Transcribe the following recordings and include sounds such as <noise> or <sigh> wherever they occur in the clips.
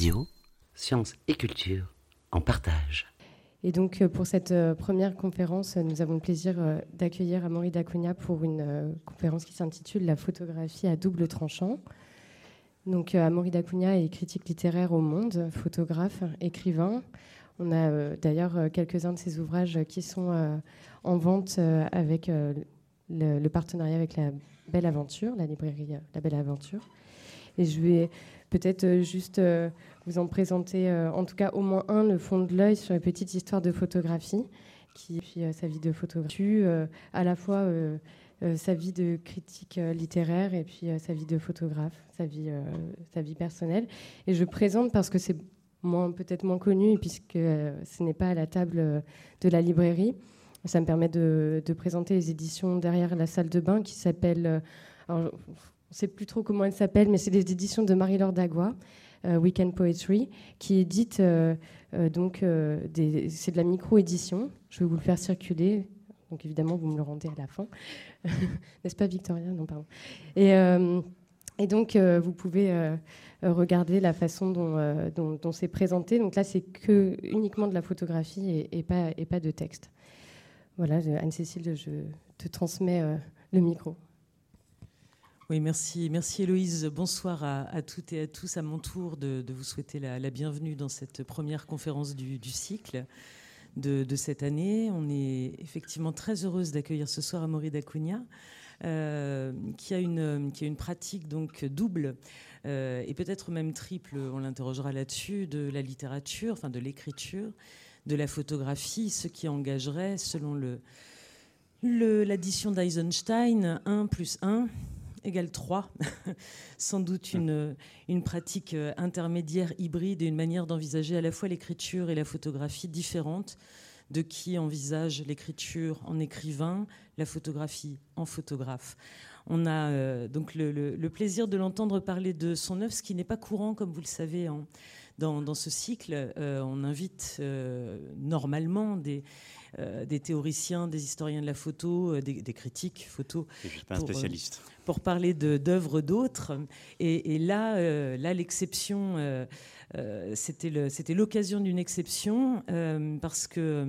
Radio, sciences et culture en partage. Et donc, euh, pour cette euh, première conférence, nous avons le plaisir euh, d'accueillir Amaury Dacunia pour une conférence qui s'intitule La photographie à double tranchant. Donc, Amaury Dacunia est critique littéraire au Monde, photographe, écrivain. On a d'ailleurs quelques-uns de ses ouvrages qui sont en vente avec le, partenariat avec la Belle Aventure, la librairie La Belle Aventure. Et je vais peut-être juste vous en présenter en tout cas au moins un, le fond de l'œil sur les petites histoires de photographie, qui puis sa vie de photographe, à la fois sa vie de critique littéraire et puis sa vie de photographe, sa vie, sa vie personnelle. Et je présente parce que c'est peut-être moins connu, puisque ce n'est pas à la table de la librairie. Ça me permet de, présenter les éditions derrière la salle de bain qui s'appellent. on ne sait plus trop comment elles s'appellent, mais c'est les éditions de Marie-Laure Dagua. Euh, Weekend Poetry, qui édite euh, euh, donc c'est de la micro-édition. Je vais vous le faire circuler. Donc évidemment, vous me le rendez à la fin. <laughs> N'est-ce pas, Victoria? Non, pardon. Et, donc, vous pouvez regarder la façon dont, dont, c'est présenté. Donc là, c'est que uniquement de la photographie et, pas, et pas de texte. Voilà, Anne-Cécile, je te transmets le micro. Oui, merci, merci Héloïse. Bonsoir à, toutes et à tous. À mon tour de, vous souhaiter la, bienvenue dans cette première conférence du, cycle de, cette année. On est effectivement très heureuse d'accueillir ce soir Amaury Dacunia, euh, qui, a une, pratique double euh, et peut-être même triple, on l'interrogera là-dessus, de la littérature, enfin de l'écriture, de la photographie, ce qui engagerait, selon l'addition d'Eisenstein, 1 plus 1 égale 3, <laughs> sans doute une, une pratique euh, intermédiaire hybride et une manière d'envisager à la fois l'écriture et la photographie différente de qui envisage l'écriture en écrivain, la photographie en photographe. On a euh, donc le, plaisir de l'entendre parler de son œuvre, ce qui n'est pas courant, comme vous le savez, dans, ce cycle. Euh, on invite normalement des, des théoriciens, des historiens de la photo, des, critiques photo. Je suis pas un spécialiste pour parler d'œuvres d'autres. Et, là, euh, là l'exception, euh, euh, c'était l'occasion d'une exception parce que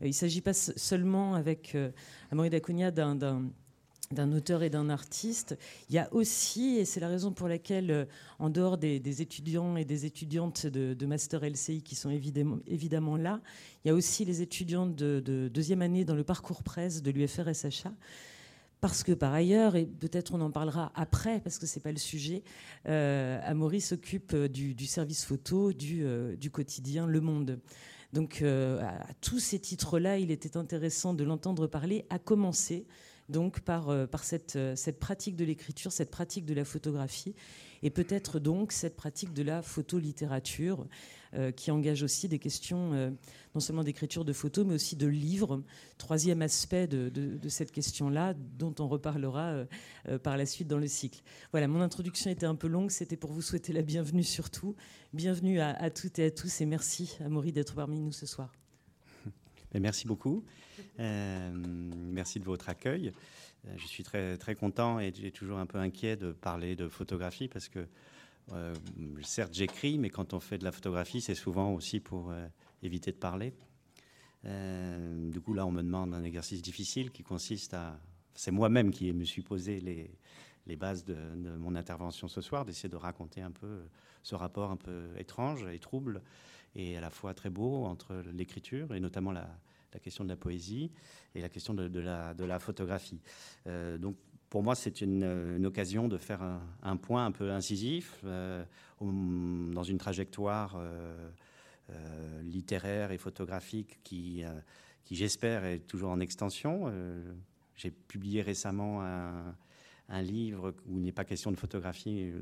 il ne s'agit pas seulement avec Amaury Dacunia d'un d'un auteur et d'un artiste. Il y a aussi, et c'est la raison pour laquelle, en dehors des, étudiants et des étudiantes de, Master LCI qui sont évidemment, là, il y a aussi les étudiants de, de deuxième année dans le parcours presse de l'UFR-SHA parce que par ailleurs, et peut-être on en parlera après, parce que ce n'est pas le sujet, euh, Amaury s'occupe euh, du, service photo du, euh, du, quotidien Le Monde. Donc euh, à, tous ces titres-là, il était intéressant de l'entendre parler, à commencer donc par, par cette, cette pratique de l'écriture, cette pratique de la photographie, et peut-être donc cette pratique de la photolittérature. Euh, qui engage aussi des questions euh, non seulement d'écriture de photos, mais aussi de livres. Troisième aspect de, cette question-là, dont on reparlera euh, par la suite dans le cycle. Voilà, mon introduction était un peu longue, c'était pour vous souhaiter la bienvenue surtout. Bienvenue à, toutes et à tous, et merci à Maury d'être parmi nous ce soir. Merci beaucoup. Merci de votre accueil. Je suis très, très content et j'ai toujours un peu inquiet de parler de photographie parce que euh, certes, j'écris, mais quand on fait de la photographie, c'est souvent aussi pour euh, éviter de parler. Euh, du coup, là, on me demande un exercice difficile qui consiste à. C'est moi-même qui me suis posé les, les bases de, mon intervention ce soir, d'essayer de raconter un peu ce rapport un peu étrange et trouble, et à la fois très beau entre l'écriture et notamment la, la, question de la poésie et la question de, la, photographie. donc, pour moi, c'est une, occasion de faire un, point un peu incisif euh, dans une trajectoire euh, euh, littéraire et photographique qui, qui j'espère, est toujours en extension. J'ai publié récemment un, livre où il n'est pas question de photographie,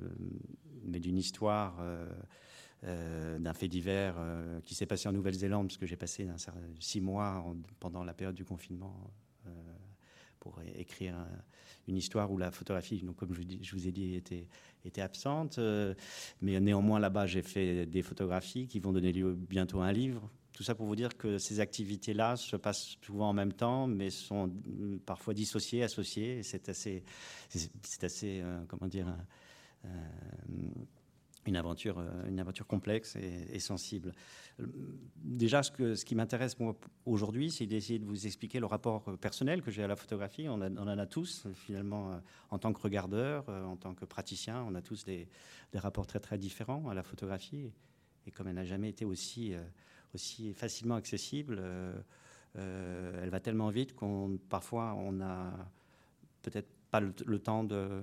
mais d'une histoire. D'un fait divers qui s'est passé en Nouvelle-Zélande, parce que j'ai passé six mois pendant la période du confinement pour écrire une histoire où la photographie, donc comme je, vous ai dit, était, absente. Euh, mais néanmoins, là-bas, j'ai fait des photographies qui vont donner lieu bientôt à un livre. Tout ça pour vous dire que ces activités-là se passent souvent en même temps, mais sont parfois dissociées, associées. C'est assez, c'est assez, euh, comment dire, euh, une aventure, une aventure complexe et, sensible. Déjà, ce, qui m'intéresse aujourd'hui, c'est d'essayer de vous expliquer le rapport personnel que j'ai à la photographie. On, en a tous, finalement, en tant que regardeur, en tant que praticien, on a tous des, rapports très très différents à la photographie. Et comme elle n'a jamais été aussi, facilement accessible, euh, elle va tellement vite qu'on parfois on n'a peut-être pas le, temps de,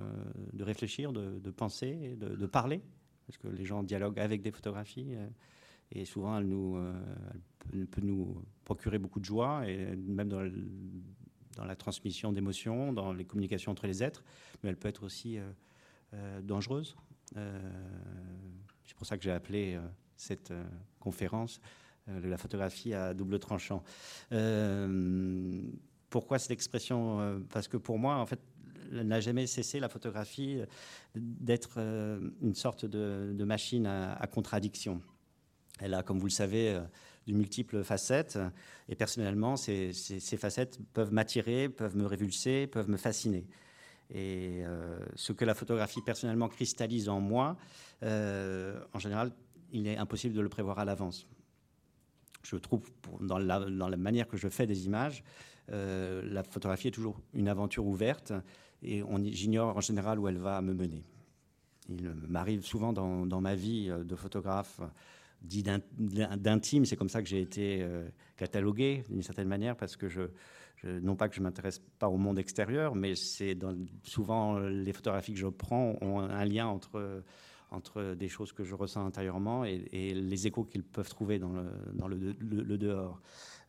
réfléchir, de, penser, de, parler, parce que les gens dialoguent avec des photographies. Euh, et souvent, elle, nous, euh, peut nous procurer beaucoup de joie, et même dans, la transmission d'émotions, dans les communications entre les êtres, mais elle peut être aussi dangereuse. C'est pour ça que j'ai appelé cette conférence euh, la photographie à double tranchant. Euh, pourquoi cette expression? Euh, Parce que pour moi, en fait, n'a jamais cessé la photographie d'être une sorte de, machine à, contradiction. Elle a, comme vous le savez, de multiples facettes. Et personnellement, ces, facettes peuvent m'attirer, peuvent me révulser, peuvent me fasciner. Et ce que la photographie personnellement cristallise en moi, en général, il est impossible de le prévoir à l'avance je trouve, dans la, manière que je fais des images, euh, la photographie est toujours une aventure ouverte et j'ignore en général où elle va me mener. Il m'arrive souvent dans, ma vie euh, de photographe dit d'intime, c'est comme ça que j'ai été euh, catalogué d'une certaine manière, parce que je, non pas que je m'intéresse pas au monde extérieur, mais c'est souvent les photographies que je prends ont un lien entre entre des choses que je ressens intérieurement et, les échos qu'ils peuvent trouver dans le, dans le, dehors.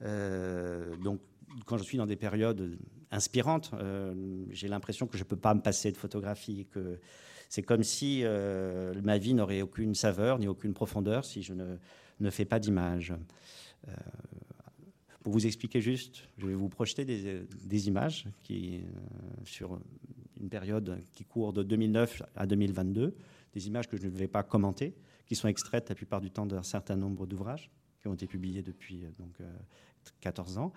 Euh, donc, quand je suis dans des périodes inspirantes, euh, j'ai l'impression que je ne peux pas me passer de photographie, que c'est comme si euh, ma vie n'aurait aucune saveur ni aucune profondeur si je ne, ne fais pas d'image. pour vous expliquer juste, je vais vous projeter des, des images qui, sur une période qui court de 2009 à 2022 des images que je ne vais pas commenter, qui sont extraites la plupart du temps d'un certain nombre d'ouvrages qui ont été publiés depuis euh, donc, 14 euh, ans.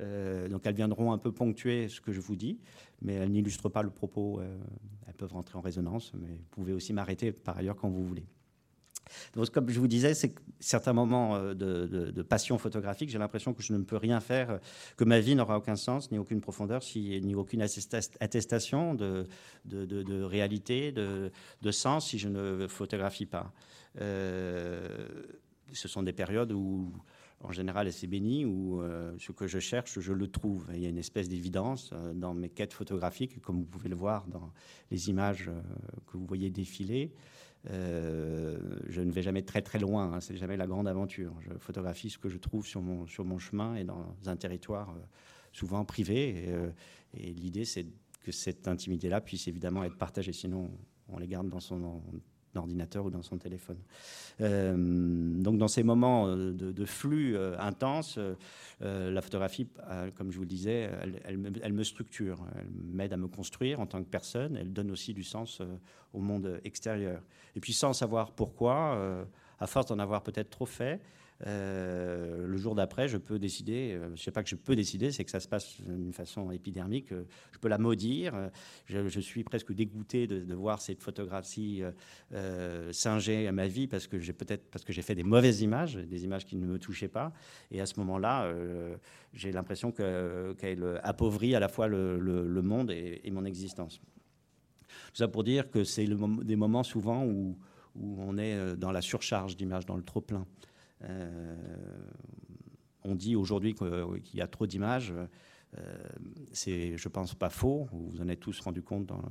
Euh, donc elles viendront un peu ponctuer ce que je vous dis, mais elles n'illustrent pas le propos. elles peuvent rentrer en résonance, mais vous pouvez aussi m'arrêter par ailleurs quand vous voulez. Donc, comme je vous disais, c'est certains moments de, passion photographique, j'ai l'impression que je ne peux rien faire, que ma vie n'aura aucun sens, ni aucune profondeur, ni aucune attestation de, de réalité, de, sens, si je ne photographie pas. Ce sont des périodes où, en général, c'est béni, où euh, ce que je cherche, je le trouve. il y a une espèce d'évidence dans mes quêtes photographiques, comme vous pouvez le voir dans les images que vous voyez défiler. Euh, je ne vais jamais très très loin, hein, c'est jamais la grande aventure. Je photographie ce que je trouve sur mon, sur mon chemin et dans un territoire euh, souvent privé. Euh, et l'idée, c'est que cette intimité-là puisse évidemment être partagée, sinon on les garde dans son, ordinateur ou dans son téléphone. Euh, donc dans ces moments euh, de, flux euh, intenses, la photographie, comme je vous le disais, elle, me, structure, elle m'aide à me construire en tant que personne, elle donne aussi du sens au monde extérieur. Et puis sans savoir pourquoi, à force d'en avoir peut-être trop fait, euh, le jour d'après, je peux décider, euh, je ne sais pas que je peux décider, c'est que ça se passe d'une façon épidermique, euh, je peux la maudire. Je, suis presque dégoûté de, voir cette photographie singer à ma vie parce que j'ai peut-être parce que j'ai fait des mauvaises images, des images qui ne me touchaient pas. Et à ce moment-là, j'ai l'impression qu'elle appauvrit à la fois le, monde et, mon existence. Tout ça pour dire que c'est des moments souvent où, où on est dans la surcharge d'images, dans le trop-plein. Euh, on dit aujourd'hui qu'il y a trop d'images. Euh, c'est, je pense, pas faux. Vous en êtes tous rendu compte dans,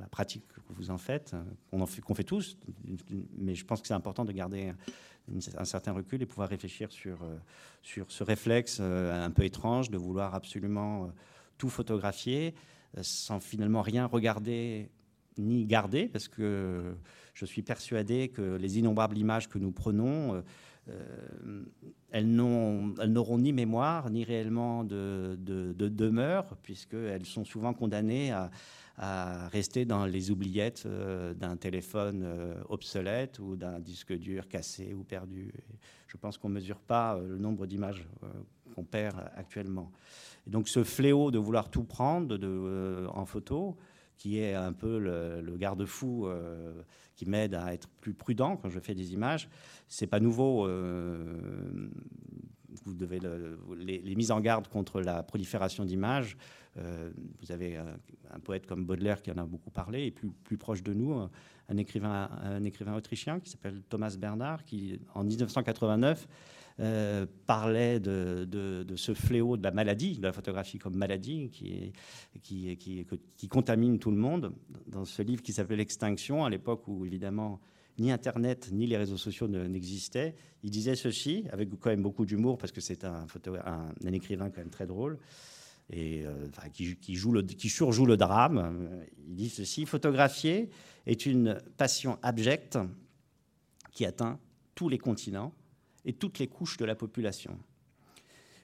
la pratique que vous en faites, qu'on fait, qu'on fait tous. Mais je pense que c'est important de garder un, certain recul et pouvoir réfléchir sur, euh, sur ce réflexe un peu étrange de vouloir absolument tout photographier sans finalement rien regarder ni garder, parce que je suis persuadé que les innombrables images que nous prenons euh, elles n'auront ni mémoire, ni réellement de, demeure, puisqu'elles sont souvent condamnées à, rester dans les oubliettes euh, d'un téléphone euh, obsolète ou d'un disque dur cassé ou perdu. je pense qu'on ne mesure pas le nombre d'images qu'on perd actuellement. Donc ce fléau de vouloir tout prendre en photo, qui est un peu le, garde-fou qui m'aide à être plus prudent quand je fais des images. C'est pas nouveau. vous devez les, mises en garde contre la prolifération d'images. vous avez un, poète comme Baudelaire qui en a beaucoup parlé, et plus, plus proche de nous, un écrivain, un écrivain autrichien qui s'appelle Thomas Bernard, qui en 1989 euh, parlait de, ce fléau de la maladie, de la photographie comme maladie, qui, contamine tout le monde. Dans ce livre qui s'appelle L'extinction, à l'époque où évidemment ni Internet ni les réseaux sociaux n'existaient, il disait ceci, avec quand même beaucoup d'humour, parce que c'est un, écrivain quand même très drôle, et euh, qui, joue qui surjoue le drame. Il dit ceci, photographier est une passion abjecte qui atteint tous les continents et toutes les couches de la population.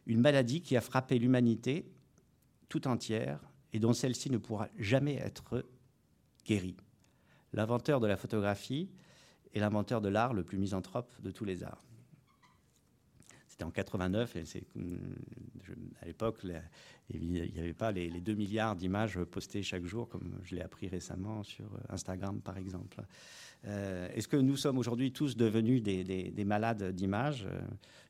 Une maladie qui a frappé l'humanité tout entière et dont celle-ci ne pourra jamais être guérie. L'inventeur de la photographie est l'inventeur de l'art le plus misanthrope de tous les arts. C'était en 89 et c'est, à l'époque, il n'y avait pas les, les 2 milliards d'images postées chaque jour, comme je l'ai appris récemment sur Instagram, par exemple. Euh, est-ce que nous sommes aujourd'hui tous devenus des, malades d'images? Euh,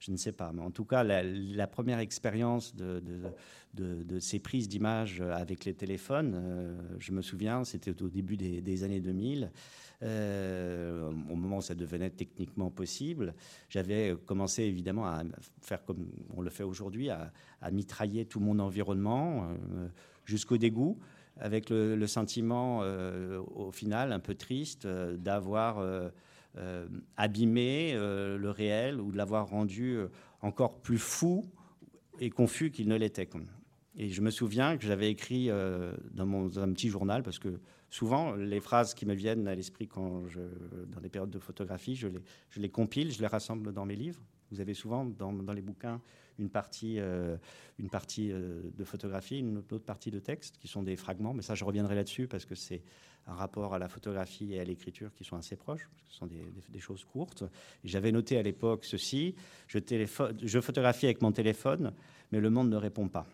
Je ne sais pas. Mais en tout cas, la, première expérience de, ces prises d'images avec les téléphones, euh, je me souviens, c'était au début des, années 2000. au moment où ça devenait techniquement possible, j'avais commencé évidemment à faire comme on le fait aujourd'hui, à, à mitrailler tout mon environnement jusqu'au dégoût avec le, sentiment, euh, au final, un peu triste, euh, d'avoir euh, abîmé le réel ou de l'avoir rendu encore plus fou et confus qu'il ne l'était. Et je me souviens que j'avais écrit dans, mon, un petit journal, parce que souvent, les phrases qui me viennent à l'esprit quand je, dans des périodes de photographie, je les, je les compile, je les rassemble dans mes livres. Vous avez souvent dans, dans les bouquins une partie, euh, une partie euh, de photographie, une autre partie de texte, qui sont des fragments. Mais ça, je reviendrai là-dessus parce que c'est un rapport à la photographie et à l'écriture qui sont assez proches, parce que ce sont des, choses courtes. J'avais noté à l'époque ceci, je, je photographie avec mon téléphone, mais le monde ne répond pas.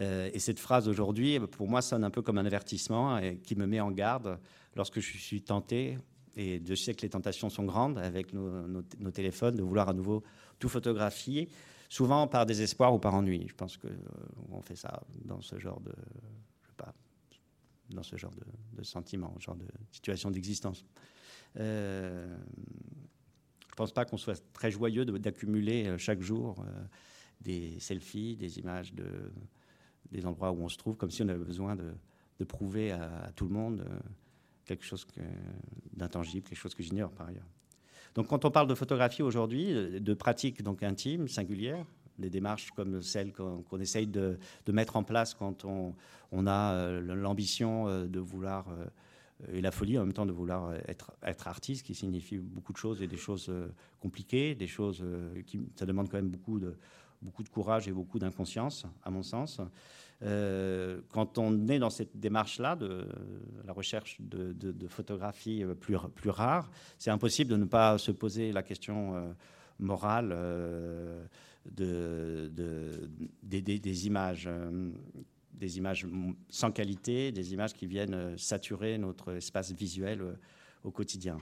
Euh, et cette phrase aujourd'hui, pour moi, sonne un peu comme un avertissement qui me met en garde lorsque je suis tenté, et je sais que les tentations sont grandes avec nos téléphones, de vouloir à nouveau tout photographier, souvent par désespoir ou par ennui. Je pense qu'on euh, fait ça dans ce genre de, je sais pas, dans ce genre de, de sentiment, genre de situation d'existence. Euh, je pense pas qu'on soit très joyeux d'accumuler euh, chaque jour euh, des selfies, des images de, des endroits où on se trouve, comme si on avait besoin de, de prouver à, tout le monde quelque chose d'intangible, quelque chose que j'ignore par ailleurs. Donc quand on parle de photographie aujourd'hui, de pratiques donc intimes, singulières, des démarches comme celles qu'on essaye de, mettre en place quand on, a euh, l'ambition euh, de vouloir, euh, et la folie en même temps de vouloir être, être artiste, qui signifie beaucoup de choses et des choses compliquées, des choses qui, ça demande quand même beaucoup de, beaucoup de courage et beaucoup d'inconscience, à mon sens. Euh, quand on est dans cette démarche-là de la recherche de, photographies plus, plus rares, c'est impossible de ne pas se poser la question euh, morale euh, de, des, images. des images sans qualité, des images qui viennent saturer notre espace visuel au quotidien.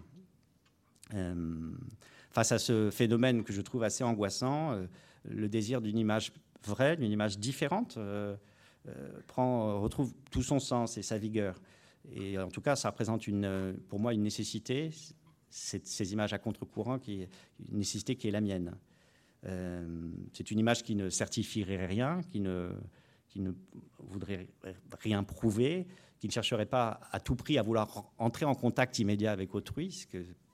face à ce phénomène que je trouve assez angoissant, le désir d'une image vraie, d'une image différente, euh, prend, retrouve tout son sens et sa vigueur. Et en tout cas, ça représente une, pour moi une nécessité, ces images à contre-courant, qui une nécessité qui est la mienne. Euh, c'est une image qui ne certifierait rien, qui ne voudrait rien prouver, qui ne chercherait pas à tout prix à vouloir entrer en contact immédiat avec autrui,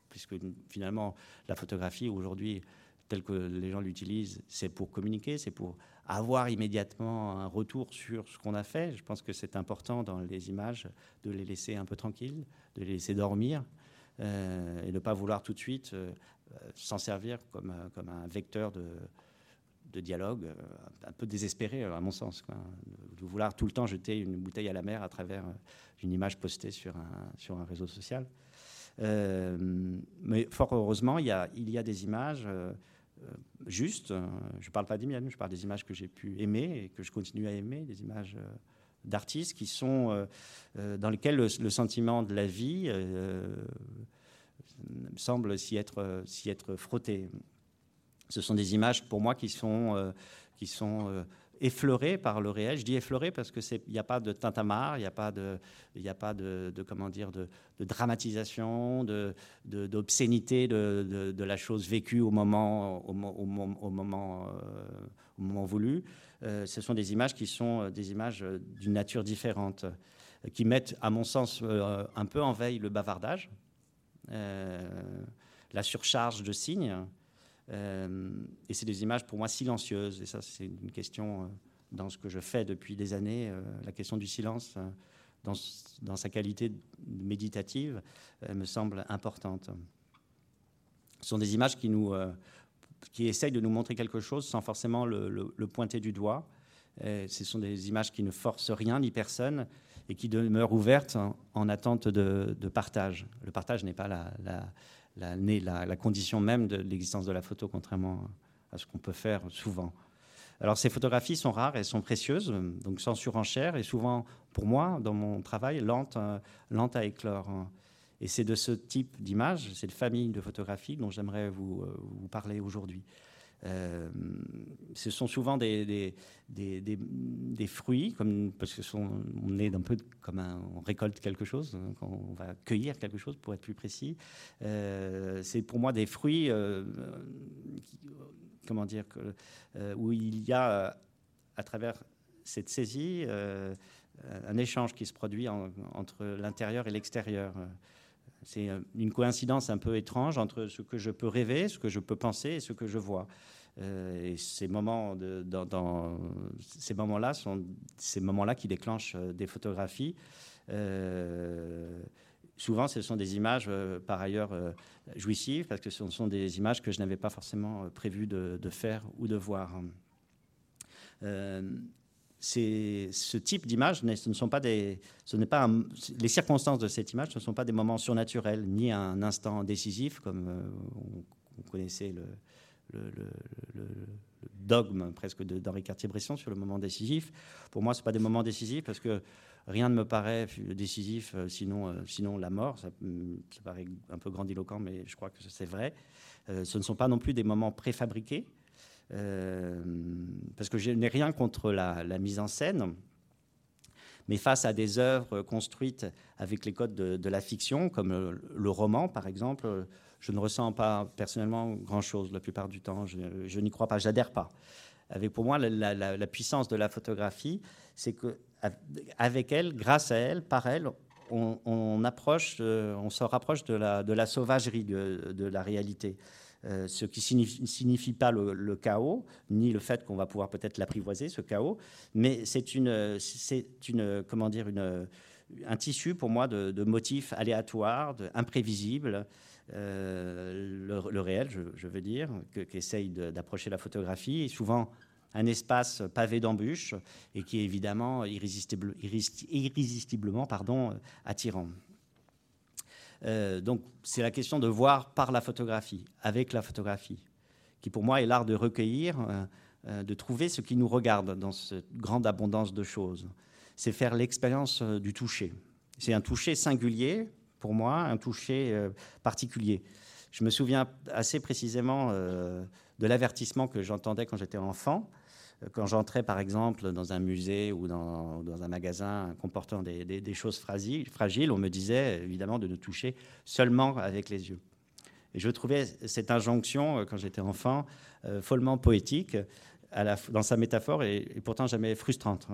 puisque finalement la photographie aujourd'hui, telle que les gens l'utilisent, c'est pour communiquer, c'est pour avoir immédiatement un retour sur ce qu'on a fait. Je pense que c'est important dans les images de les laisser un peu tranquilles, de les laisser dormir euh, et de ne pas vouloir tout de suite euh, s'en servir comme, euh, comme un vecteur de, de dialogue un peu désespéré à mon sens. De vouloir tout le temps jeter une bouteille à la mer à travers une image postée sur un, sur un réseau social. mais fort heureusement, il y a, il y a des images juste. Euh, je ne parle pas des miennes, je parle des images que j'ai pu aimer et que je continue à aimer, des images euh, d'artistes qui sont dans lesquels le, sentiment de la vie semble s'y être, s'y être frotté. Ce sont des images pour moi qui sont, qui sont effleuré par le réel. Je dis effleuré parce que il n'y a pas de tintamarre, il n'y a pas de, il a pas de, comment dire, de, dramatisation, de, d'obscénité de, de, la chose vécue au moment, au, au, moment, euh, au moment voulu. Euh, ce sont des images qui sont euh, des images d'une nature différente, qui mettent, à mon sens, un peu en veille le bavardage, la surcharge de signes. Euh, et c'est des images pour moi silencieuses. Et ça, c'est une question euh, dans ce que je fais depuis des années. Euh, la question du silence, dans, sa qualité méditative, me semble importante. Ce sont des images qui, nous, qui essayent de nous montrer quelque chose sans forcément le, pointer du doigt. ce sont des images qui ne forcent rien ni personne et qui demeurent ouvertes en, attente de, de, partage. Le partage n'est pas la, la la, condition même de l'existence de la photo, contrairement à ce qu'on peut faire souvent. Alors ces photographies sont rares et sont précieuses, donc sans surenchère, et souvent, pour moi, dans mon travail, lente, euh, lente à éclore. Et c'est de ce type d'image, cette famille de photographies dont j'aimerais vous, euh, vous parler aujourd'hui. Euh, ce sont souvent des, des, des, fruits, comme, parce que sont, on est un peu comme un, on récolte quelque chose, on va cueillir quelque chose pour être plus précis. Euh, c'est pour moi des fruits, euh, comment dire, où il y a à travers cette saisie un échange qui se produit entre l'intérieur et l'extérieur. C'est une coïncidence un peu étrange entre ce que je peux rêver, ce que je peux penser et ce que je vois. Euh, et ces moments-là sont ces moments-là qui déclenchent euh, des photographies. Euh, souvent, ce sont des images, par ailleurs, jouissives, parce que ce sont des images que je n'avais pas forcément prévu de, faire ou de voir. Ce type d'image, ce ne sont pas des, ce n'est pas les circonstances de cette image, ce ne sont pas des moments surnaturels, ni un instant décisif, comme vous connaissez le, le, dogme presque d'Henri Cartier-Bresson sur le moment décisif. Pour moi, ce pas des moments décisifs parce que rien ne me paraît décisif, euh, sinon, euh, sinon la mort. Ça, paraît un peu grandiloquent, mais je crois que c'est vrai. Euh, ce ne sont pas non plus des moments préfabriqués, parce que je n'ai rien contre la, mise en scène. Mais face à des œuvres construites avec les codes de, la fiction, comme le roman par exemple, je ne ressens pas personnellement grand-chose la plupart du temps. Je, n'y crois pas, j'adhère pas. Avec pour moi la, puissance de la photographie, c'est que avec elle, grâce à elle, par elle, on, approche, euh, on se rapproche de la sauvagerie de, la réalité. Euh, ce qui signifie, signifie pas le, chaos, ni le fait qu'on va pouvoir peut-être l'apprivoiser, ce chaos, mais c'est une, c'est une, comment dire, un tissu pour moi de, motifs aléatoires, de, imprévisibles, euh, le, réel, je, veux dire, qu'essaye d'approcher la photographie, est souvent un espace pavé d'embûches et qui est évidemment irrésistible, irrésistiblement pardon, attirant. Euh, donc c'est la question de voir par la photographie, avec la photographie, qui pour moi est l'art de recueillir, euh, de trouver ce qui nous regarde dans cette grande abondance de choses. C'est faire l'expérience du toucher. C'est un toucher singulier pour moi, un toucher euh, particulier. Je me souviens assez précisément euh, de l'avertissement que j'entendais quand j'étais enfant. Euh, quand j'entrais, par exemple, dans un musée ou dans, un magasin comportant des, choses fragiles, on me disait évidemment de ne toucher seulement avec les yeux. Et je trouvais cette injonction, quand j'étais enfant, follement poétique dans sa métaphore et, pourtant jamais frustrante.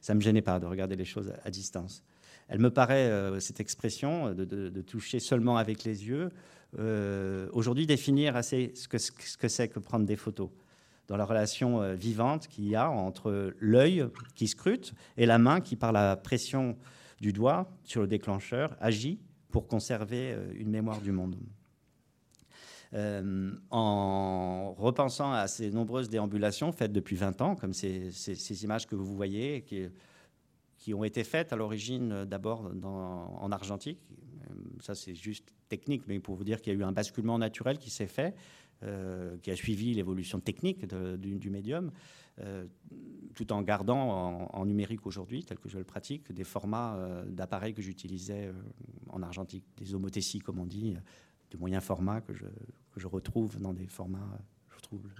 Ça ne me gênait pas de regarder les choses à distance elle me paraît, euh, cette expression de, toucher seulement avec les yeux, euh, aujourd'hui définir assez ce que c'est que, prendre des photos, dans la relation euh, vivante qu'il y a entre l'œil qui scrute et la main qui, par la pression du doigt sur le déclencheur, agit pour conserver une mémoire du monde. en repensant à ces nombreuses déambulations faites depuis 20 ans, comme ces, images que vous voyez, qui qui ont été faites à l'origine euh, d'abord en argentique. Euh, ça, c'est juste technique, mais pour vous dire qu'il y a eu un basculement naturel qui s'est fait qui a suivi l'évolution technique du, médium, tout en gardant en, numérique aujourd'hui, tel que je le pratique, des formats d'appareils que j'utilisais en argentique, des homothéties comme on dit, de moyens formats que je retrouve dans des formats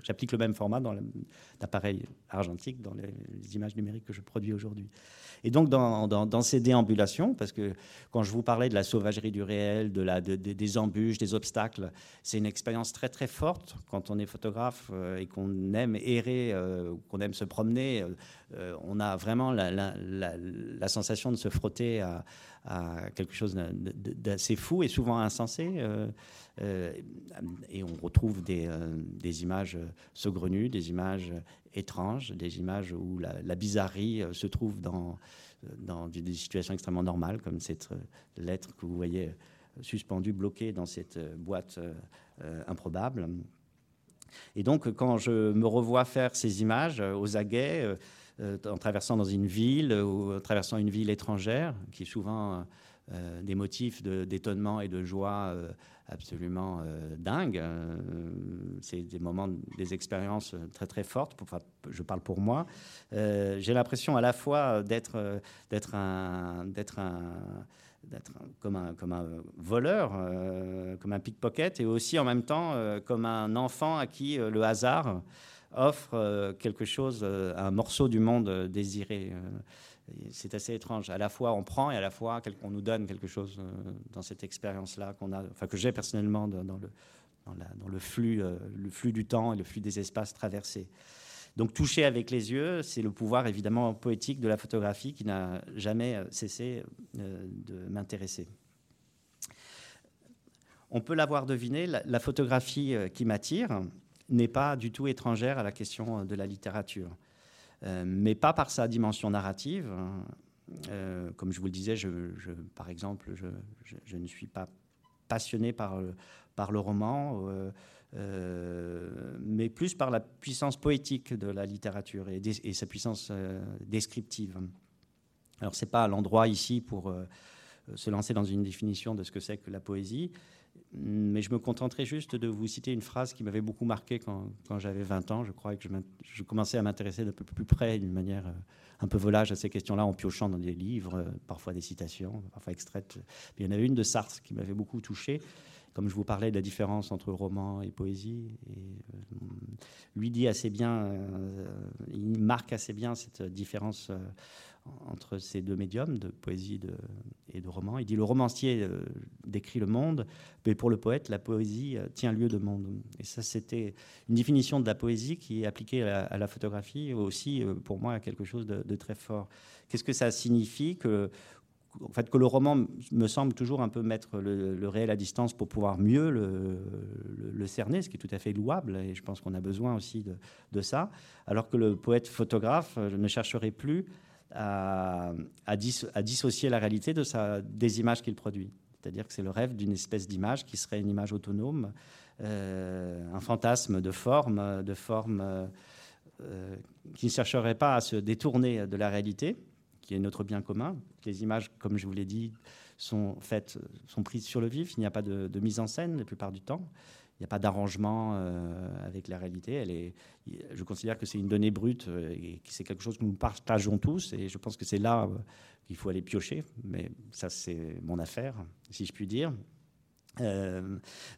J'applique le même format dans l'appareil argentique, dans les, images numériques que je produis aujourd'hui. Et donc, dans, ces déambulations, parce que quand je vous parlais de la sauvagerie du réel, de des embûches, des obstacles, c'est une expérience très très forte quand on est photographe euh, et qu'on aime errer, euh, qu'on aime se promener. Euh, on a vraiment la, sensation de se frotter à, quelque chose d'assez fou et souvent insensé. Euh, et on retrouve des, euh, images saugrenues, des images étranges, des images où la, bizarrerie euh, se trouve dans des situations extrêmement normales, comme cette lettre que vous voyez suspendue, bloquée dans cette boîte improbable. Et donc, quand je me revois faire ces images aux aguets, en traversant dans une ville ou en traversant une ville étrangère, qui est souvent des motifs d'étonnement et de joie absolument euh, dingue. Euh, c'est des moments, des expériences très très fortes. Enfin, je parle pour moi. Euh, j'ai l'impression à la fois d'être comme un voleur, comme un pickpocket, et aussi en même temps comme un enfant à qui le hasard offre quelque chose, un morceau du monde désiré c'est assez étrange. À la fois on prend et à la fois on nous donne quelque chose euh, dans cette expérience-là qu'on a, enfin que j'ai personnellement dans, le, dans, le, flux, euh, le flux du temps et le flux des espaces traversés. Donc toucher avec les yeux, c'est le pouvoir évidemment poétique de la photographie qui n'a jamais euh, cessé de m'intéresser. On peut l'avoir deviné, la photographie qui m'attire n'est pas du tout étrangère à la question de la littérature. Euh, mais pas par sa dimension narrative. Hein. Euh, comme je vous le disais, par exemple, je, ne suis pas passionné par, le roman, euh, mais plus par la puissance poétique de la littérature et, et sa puissance descriptive. Alors, ce n'est pas l'endroit ici pour se lancer dans une définition de ce que c'est que la poésie, mais je me contenterai juste de vous citer une phrase qui m'avait beaucoup marqué quand, quand j'avais 20 ans. Je crois que je, je commençais à m'intéresser d'un peu plus près, d'une manière euh, un peu volage à ces questions-là, en piochant dans des livres, euh, parfois des citations, parfois extraites. il y en avait une de Sartre qui m'avait beaucoup touché. Comme je vous parlais de la différence entre roman et poésie, euh, lui dit assez bien, il marque assez bien cette différence entre ces deux médiums de poésie et de roman. Il dit le romancier euh, décrit le monde, mais pour le poète, la poésie euh, tient lieu de monde. Et ça, c'était une définition de la poésie qui est appliquée à, la photographie, aussi euh, pour moi, à quelque chose de, très fort. Qu'est-ce que ça signifie que, en fait, que le roman me semble toujours un peu mettre le, réel à distance pour pouvoir mieux le, cerner, ce qui est tout à fait louable, et je pense qu'on a besoin aussi de, de, ça, alors que le poète photographe ne chercherait plus à, dissocier la réalité de sa, des images qu'il produit. C'est-à-dire que c'est le rêve d'une espèce d'image qui serait une image autonome, euh, un fantasme de forme, de forme euh, qui ne chercherait pas à se détourner de la réalité, qui est notre bien commun. Les images, comme je vous l'ai dit, sont faites, sont prises sur le vif. Il n'y a pas de mise en scène la plupart du temps. Il n'y a pas d'arrangement euh, avec la réalité. Je considère que c'est une donnée brute euh, et que c'est quelque chose que nous partageons tous. Et je pense que c'est là euh, qu'il faut aller piocher. Mais ça, c'est mon affaire, si je puis dire.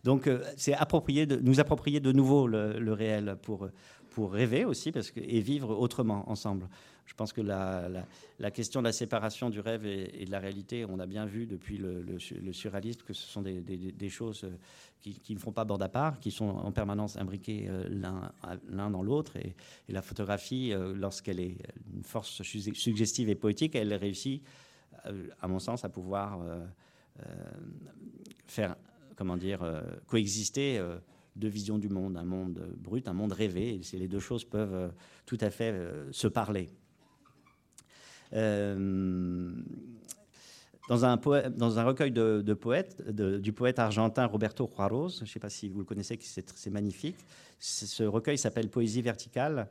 donc, c'est approprié de, nous approprier de nouveau le, réel pour, rêver aussi et vivre autrement ensemble. Je pense que la, question de la séparation du rêve et, de la réalité, on a bien vu depuis le, le, que ce sont des, des, choses euh, qui, ne font pas bord à part, qui sont en permanence imbriquées euh, l'un dans l'autre. Et, la photographie, euh, lorsqu'elle est une force suggestive et poétique, elle réussit, à mon sens, à pouvoir faire, comment dire, coexister deux visions du monde, un monde brut, un monde rêvé. Et les deux choses peuvent tout à fait se parler. Euh, dans un, recueil de, poètes, du poète argentin Roberto Juarez, je ne sais pas si vous le connaissez, c'est magnifique. Ce recueil s'appelle Poésie verticale.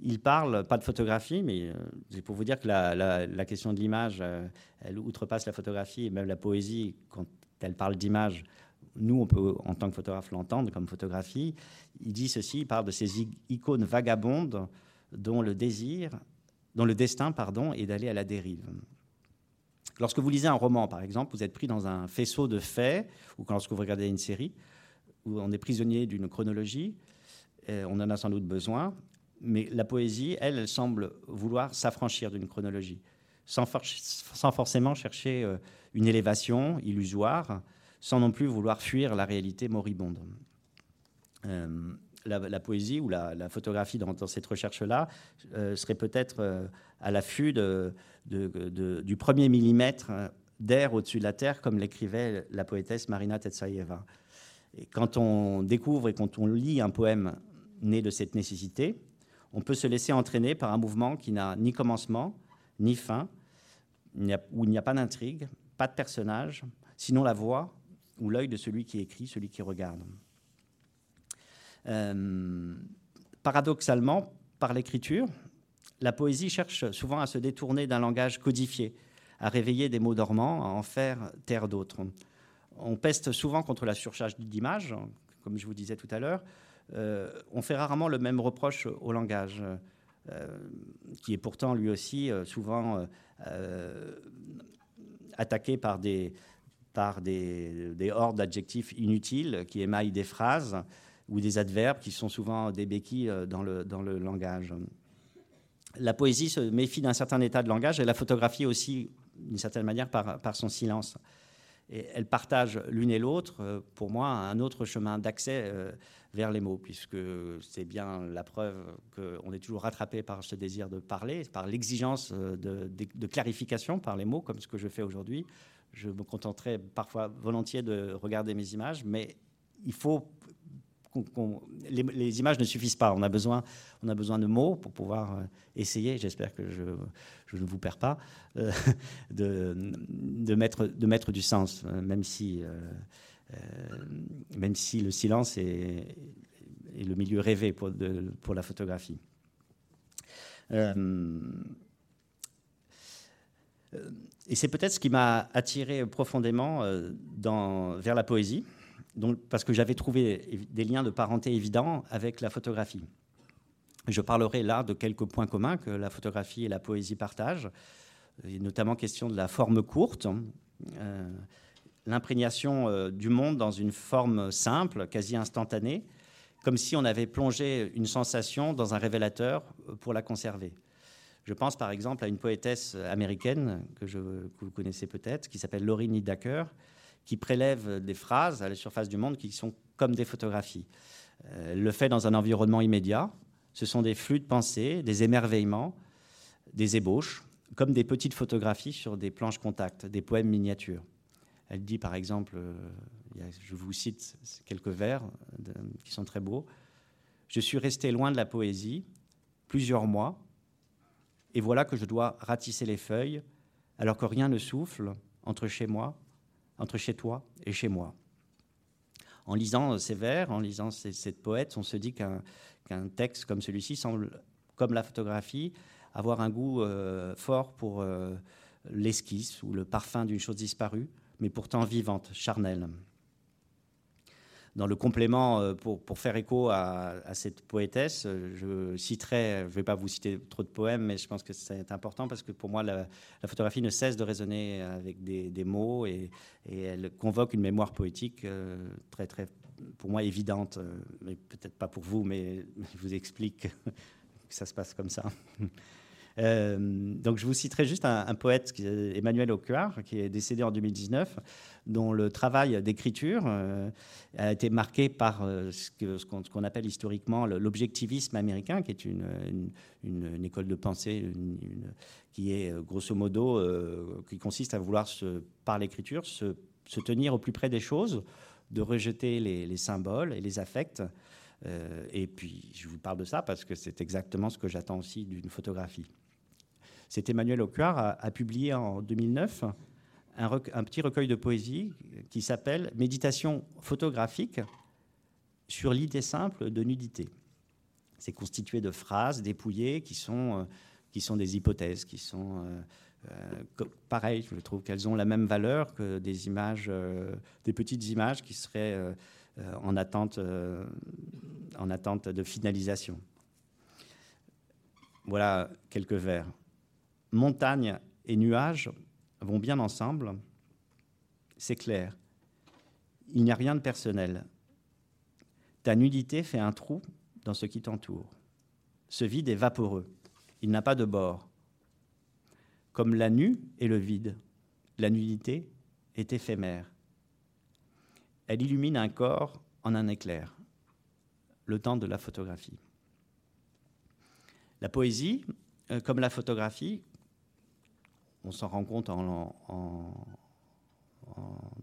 Il parle, pas de photographie, mais euh, c'est pour vous dire que la, question de l'image, euh, elle outrepasse la photographie et même la poésie, quand elle parle d'image, nous, on peut, en tant que photographe, l'entendre comme photographie. Il dit ceci, il parle de ces icônes vagabondes dont le désir, dont le destin, pardon, est d'aller à la dérive. Lorsque vous lisez un roman, par exemple, vous êtes pris dans un faisceau de faits, ou lorsque vous regardez une série, où on est prisonnier d'une chronologie, on en a sans doute besoin, mais la poésie, elle, elle semble vouloir s'affranchir d'une chronologie, sans, sans, forcément chercher euh, une élévation illusoire, sans non plus vouloir fuir la réalité moribonde. Euh, la, poésie ou la, photographie dans, cette recherche-là euh, serait peut-être à l'affût du premier millimètre d'air au-dessus de la terre, comme l'écrivait la poétesse Marina Tetsayeva. Et quand on découvre et quand on lit un poème né de cette nécessité, on peut se laisser entraîner par un mouvement qui n'a ni commencement, ni fin, où il n'y a pas d'intrigue, pas de personnage, sinon la voix ou l'œil de celui qui écrit, celui qui regarde. Euh, paradoxalement, par l'écriture, la poésie cherche souvent à se détourner d'un langage codifié, à réveiller des mots dormants, à en faire taire d'autres. On peste souvent contre la surcharge d'images, comme je vous disais tout à l'heure, euh, on fait rarement le même reproche au langage, euh, qui est pourtant lui aussi souvent attaqué par des, par des, hordes d'adjectifs inutiles qui émaillent des phrases ou des adverbes qui sont souvent des béquilles dans le, dans le langage. La poésie se méfie d'un certain état de langage et la photographie aussi, d'une certaine manière, par, par son silence. Et elles partagent l'une et l'autre, pour moi, un autre chemin d'accès vers les mots, puisque c'est bien la preuve qu'on est toujours rattrapé par ce désir de parler, par l'exigence euh, de, clarification par les mots, comme ce que je fais aujourd'hui. Je me contenterai parfois volontiers de regarder mes images, mais il faut les, images ne suffisent pas. On a besoin, on a besoin de mots pour pouvoir euh, essayer. J'espère que je, ne vous perds pas euh, <laughs> de, mettre, de mettre du sens, même si euh, même si le silence est, le milieu rêvé pour, la photographie. Euh, et c'est peut-être ce qui m'a attiré profondément euh, vers la poésie, parce que j'avais trouvé des liens de parenté évidents avec la photographie. Je parlerai là de quelques points communs que la photographie et la poésie partagent, et notamment question de la forme courte l'imprégnation euh, du monde dans une forme simple, quasi instantanée, comme si on avait plongé une sensation dans un révélateur euh, pour la conserver. Je pense par exemple à une poétesse américaine que, je, vous connaissez peut-être, qui s'appelle Laurie Nidaker, qui prélève des phrases à la surface du monde qui sont comme des photographies. Euh, le fait dans un environnement immédiat. Ce sont des flux de pensée, des émerveillements, des ébauches, comme des petites photographies sur des planches contact, des poèmes miniatures. Elle dit par exemple, euh, je vous cite quelques vers qui sont très beaux, Je suis resté loin de la poésie plusieurs mois, et voilà que je dois ratisser les feuilles, alors que rien ne souffle entre chez moi, entre chez toi et chez moi. En lisant ces vers, en lisant cette poète, on se dit qu'un texte comme celui-ci semble, comme la photographie, avoir un goût euh, fort pour euh, l'esquisse ou le parfum d'une chose disparue, mais pourtant vivante, charnelle. Dans le complément, euh, pour, faire écho à, cette poétesse, je citerai, je ne vais pas vous citer trop de poèmes, mais je pense que c'est important parce que pour moi, la, photographie ne cesse de résonner avec des, mots et, et, elle convoque une mémoire poétique euh, très, très, pour moi, évidente, euh, mais peut-être pas pour vous, mais <laughs> je vous explique que ça se passe comme ça. Euh, donc je vous citerai juste un, poète, Emmanuel Aucoir, qui est décédé en 2019, dont le travail d'écriture euh, a été marqué par euh, ce qu'on appelle historiquement l'objectivisme américain, qui est une, école de pensée qui est grosso modo, qui consiste à vouloir, par l'écriture, se, tenir au plus près des choses, de rejeter les symboles et les affects. et puis, je vous parle de ça parce que c'est exactement ce que j'attends aussi d'une photographie. C'est Emmanuel Aucoir a, publié en 2009 un, petit recueil de poésie qui s'appelle Méditation photographique sur l'idée simple de nudité. C'est constitué de phrases dépouillées qui sont, euh, qui sont des hypothèses, qui sont euh, pareil, je trouve qu'elles ont la même valeur que des images, des petites images qui seraient en, attente, en attente de finalisation. Voilà quelques vers. Montagne et nuages vont bien ensemble, c'est clair. Il n'y a rien de personnel. Ta nudité fait un trou dans ce qui t'entoure. Ce vide est vaporeux. Il n'a pas de bord. Comme la nue et le vide, la nudité est éphémère. Elle illumine un corps en un éclair, le temps de la photographie. La poésie, euh, comme la photographie, on s'en rend compte en,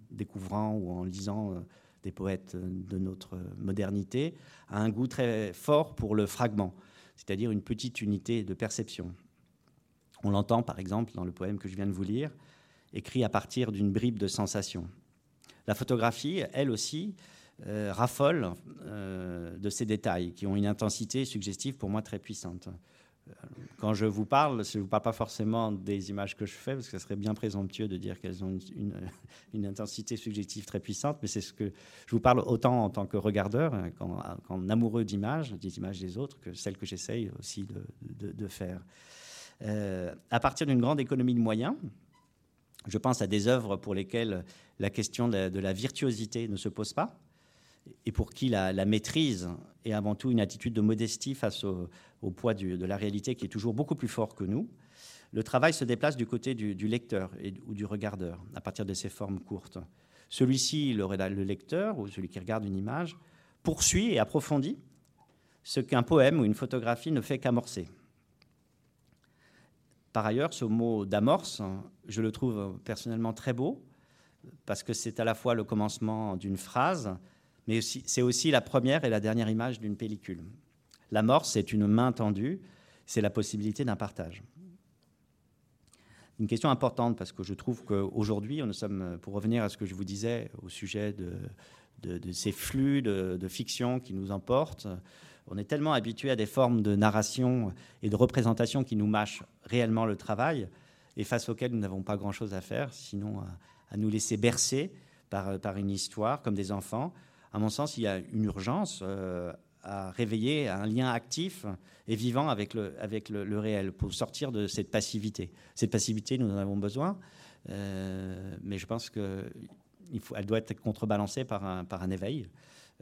découvrant ou en lisant euh, des poètes de notre modernité, a un goût très fort pour le fragment, c'est-à-dire une petite unité de perception. On l'entend par exemple dans le poème que je viens de vous lire, écrit à partir d'une bribe de sensation. La photographie, elle aussi, euh, raffole euh, de ces détails qui ont une intensité suggestive pour moi très puissante quand je vous parle, je ne vous parle pas forcément des images que je fais, parce que ce serait bien présomptueux de dire qu'elles ont <laughs> une, intensité subjective très puissante, mais c'est ce que je vous parle autant en tant que regardeur, qu'en amoureux d'images, des images des autres, que celles que j'essaye aussi de, faire. Euh, à partir d'une grande économie de moyens, je pense à des œuvres pour lesquelles la question de la virtuosité ne se pose pas, et pour qui la, maîtrise est avant tout une attitude de modestie face au, poids de la réalité qui est toujours beaucoup plus fort que nous, le travail se déplace du côté du, lecteur ou du regardeur à partir de ces formes courtes. Celui-ci, le lecteur ou celui qui regarde une image, poursuit et approfondit ce qu'un poème ou une photographie ne fait qu'amorcer. Par ailleurs, ce mot d'amorce, je le trouve personnellement très beau, parce que c'est à la fois le commencement d'une phrase, mais c'est aussi la première et la dernière image d'une pellicule. L'amorce, c'est une main tendue, c'est la possibilité d'un partage. Une question importante parce que je trouve qu'aujourd'hui, nous sommes, pour revenir à ce que je vous disais au sujet de, ces flux de, fiction qui nous emportent, on est tellement habitué à des formes de narration et de représentation qui nous mâchent réellement le travail et face auxquelles nous n'avons pas grand-chose à faire, sinon à, nous laisser bercer par, par une histoire comme des enfants à mon sens, il y a une urgence euh, à réveiller un lien actif et vivant avec le, avec le, réel pour sortir de cette passivité. Cette passivité, nous en avons besoin, euh, mais je pense qu'elle doit être contrebalancée par un, par un éveil.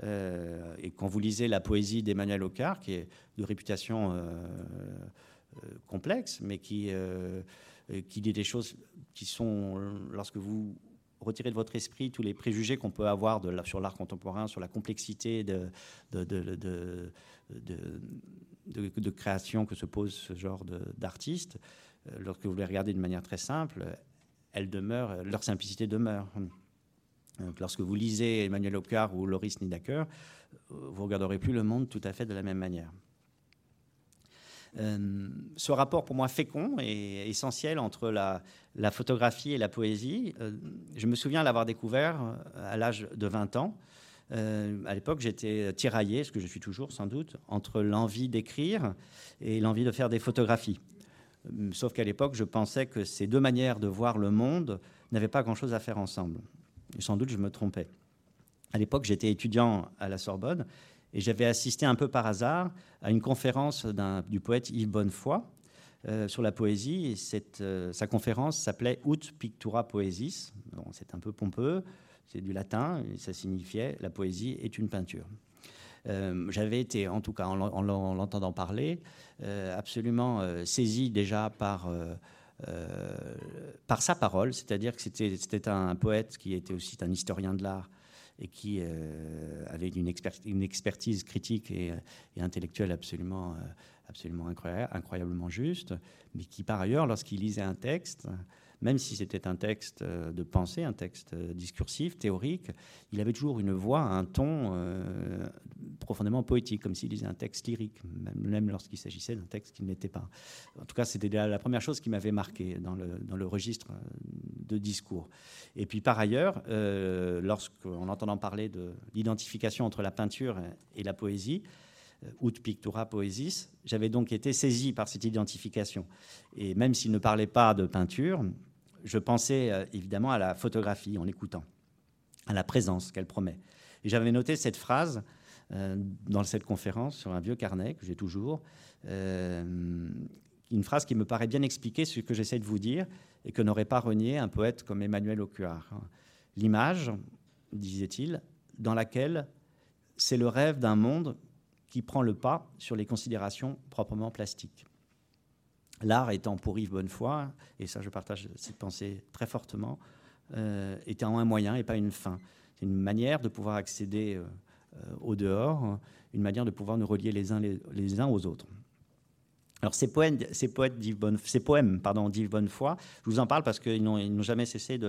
Euh, et quand vous lisez la poésie d'Emmanuel Ocar, qui est de réputation complexe, mais qui, qui dit des choses qui sont, lorsque vous retirer de votre esprit tous les préjugés qu'on peut avoir sur l'art contemporain, sur la complexité de, création que se pose ce genre d'artistes. Euh, lorsque vous les regardez de manière très simple, demeurent, leur simplicité demeure. Lorsque vous lisez Emmanuel Ocar ou Loris Nidaker, euh, vous regarderez plus le monde tout à fait de la même manière. Euh, ce rapport pour moi fécond et essentiel entre la, photographie et la poésie, euh, je me souviens l'avoir découvert euh, à l'âge de 20 ans. à l'époque, j'étais tiraillé, ce que je suis toujours sans doute, entre l'envie d'écrire et l'envie de faire des photographies. Sauf qu'à l'époque, je pensais que ces deux manières de voir le monde n'avaient pas grand-chose à faire ensemble. Sans doute, je me trompais. À l'époque, j'étais étudiant à la Sorbonne et j'avais assisté un peu par hasard à une conférence du poète Yves Bonnefoy euh, sur la poésie. Euh, sa conférence s'appelait Ut Pictura Poesis. c'est un peu pompeux, c'est du latin, et ça signifiait la poésie est une peinture. Euh, j'avais été, en tout cas en, l'entendant parler, absolument saisi déjà par, par sa parole, c'est-à-dire que c'était un poète qui était aussi un historien de l'art et qui euh, avait une, une, expertise critique et, intellectuelle absolument, euh, absolument incroyable, incroyablement juste, mais qui par ailleurs, lorsqu'il lisait un texte, même si c'était un texte euh, de pensée, un texte euh, discursif, théorique, il avait toujours une voix, un ton euh, profondément poétique, comme s'il lisait un texte lyrique, même, lorsqu'il s'agissait d'un texte qui ne l'était pas. En tout cas, c'était la, première chose qui m'avait marqué dans le, dans le, registre de discours. Et puis par ailleurs, euh, lorsqu'en entendant parler de l'identification entre la peinture et la poésie, Ut Pictura Poesis. J'avais donc été saisi par cette identification. Et même s'il ne parlait pas de peinture, je pensais évidemment à la photographie en l'écoutant, à la présence qu'elle promet. Et j'avais noté cette phrase dans cette conférence sur un vieux carnet que j'ai toujours, une phrase qui me paraît bien expliquer ce que j'essaie de vous dire et que n'aurait pas renié un poète comme Emmanuel Aucuard. L'image, disait-il, dans laquelle c'est le rêve d'un monde qui prend le pas sur les considérations proprement plastiques. L'art étant pour Yves Bonnefoy, et ça je partage cette pensée très fortement, euh, étant un moyen et pas une fin. C'est une manière de pouvoir accéder euh, au dehors, une manière de pouvoir nous relier les uns, les uns aux autres. Alors ces poèmes, poètes ces poèmes pardon, d'Yves Bonnefoy, je vous en parle parce qu'ils n'ont jamais cessé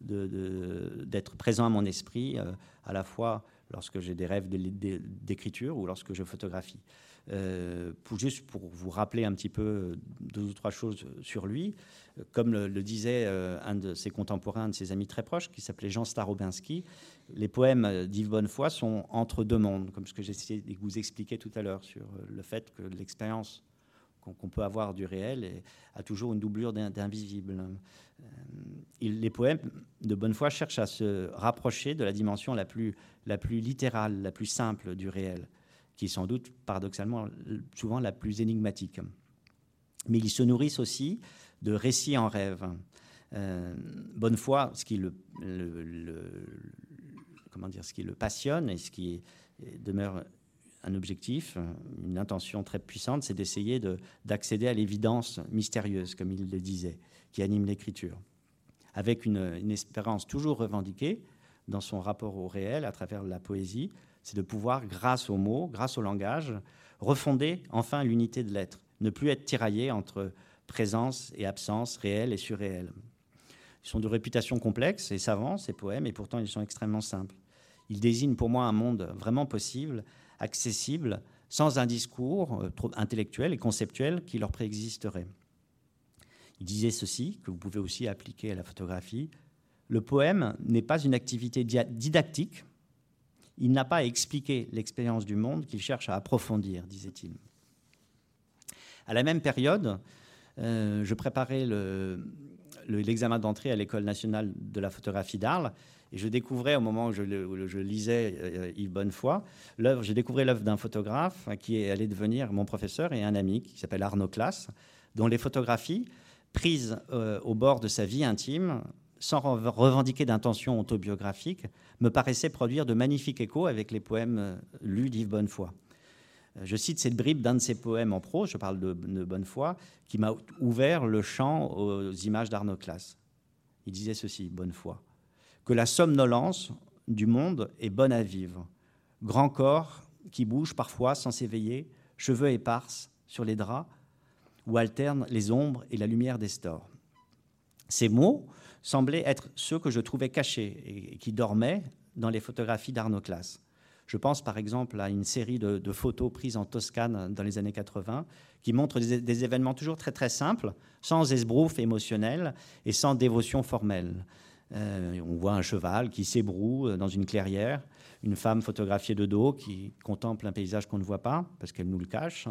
d'être présents à mon esprit, euh, à la fois lorsque j'ai des rêves d'écriture ou lorsque je photographie. Euh, juste pour vous rappeler un petit peu deux ou trois choses sur lui, comme le, disait euh, un de ses contemporains, un de ses amis très proches, qui s'appelait Jean Starobinski, les poèmes d'Yves Bonnefoy sont entre deux mondes, comme ce que essayé de vous expliquer tout à l'heure sur le fait que l'expérience qu'on peut avoir du réel a toujours une doublure d'invisible. Euh, les poèmes de Bonnefoy cherchent à se rapprocher de la dimension la plus littérale, la plus simple du réel, qui est sans doute paradoxalement souvent la plus énigmatique. Mais ils se nourrissent aussi de récits en rêve. Euh, Bonnefoy, ce qui le, comment dire, ce qui le passionne et ce qui demeure un objectif, une intention très puissante, c'est d'essayer d'accéder à l'évidence mystérieuse, comme il le disait, qui anime l'écriture, avec une, espérance toujours revendiquée dans son rapport au réel à travers la poésie, c'est de pouvoir, grâce aux mots, grâce au langage, refonder enfin l'unité de l'être, ne plus être tiraillé entre présence et absence, réel et surréel. Ils sont de réputation complexe et savants, ces poèmes, et pourtant ils sont extrêmement simples. Ils désignent pour moi un monde vraiment possible accessible, sans un discours euh, trop intellectuel et conceptuel qui leur préexisterait. Il disait ceci, que vous pouvez aussi appliquer à la photographie. Le poème n'est pas une activité didactique. Il n'a pas à expliquer l'expérience du monde qu'il cherche à approfondir, disait-il. À la même période, euh, je préparais l'examen d'entrée à l'École nationale de la photographie d'Arles et je découvrais, au moment où je, lisais euh, Yves Bonnefoy, j'ai découvert l'œuvre d'un photographe qui allait devenir mon professeur et un ami, qui s'appelle Arnaud Classe, dont les photographies, prises euh, au bord de sa vie intime, sans revendiquer d'intention autobiographique, me paraissaient produire de magnifiques échos avec les poèmes euh, lus d'Yves Bonnefoy. Je cite cette bribe d'un de ses poèmes en prose, je parle de, Bonnefoy, qui m'a ouvert le champ aux images d'Arnaud Classe. Il disait ceci, Bonnefoy que la somnolence du monde est bonne à vivre. Grand corps qui bouge parfois sans s'éveiller, cheveux éparses sur les draps, où alternent les ombres et la lumière des stores. Ces mots semblaient être ceux que je trouvais cachés et qui dormaient dans les photographies d'Arnaud Classe. Je pense par exemple à une série de, photos prises en Toscane dans les années 80 qui montrent des, événements toujours très très simples, sans esbrouf émotionnel et sans dévotion formelle. Euh, on voit un cheval qui s'ébroue euh, dans une clairière, une femme photographiée de dos qui contemple un paysage qu'on ne voit pas parce qu'elle nous le cache,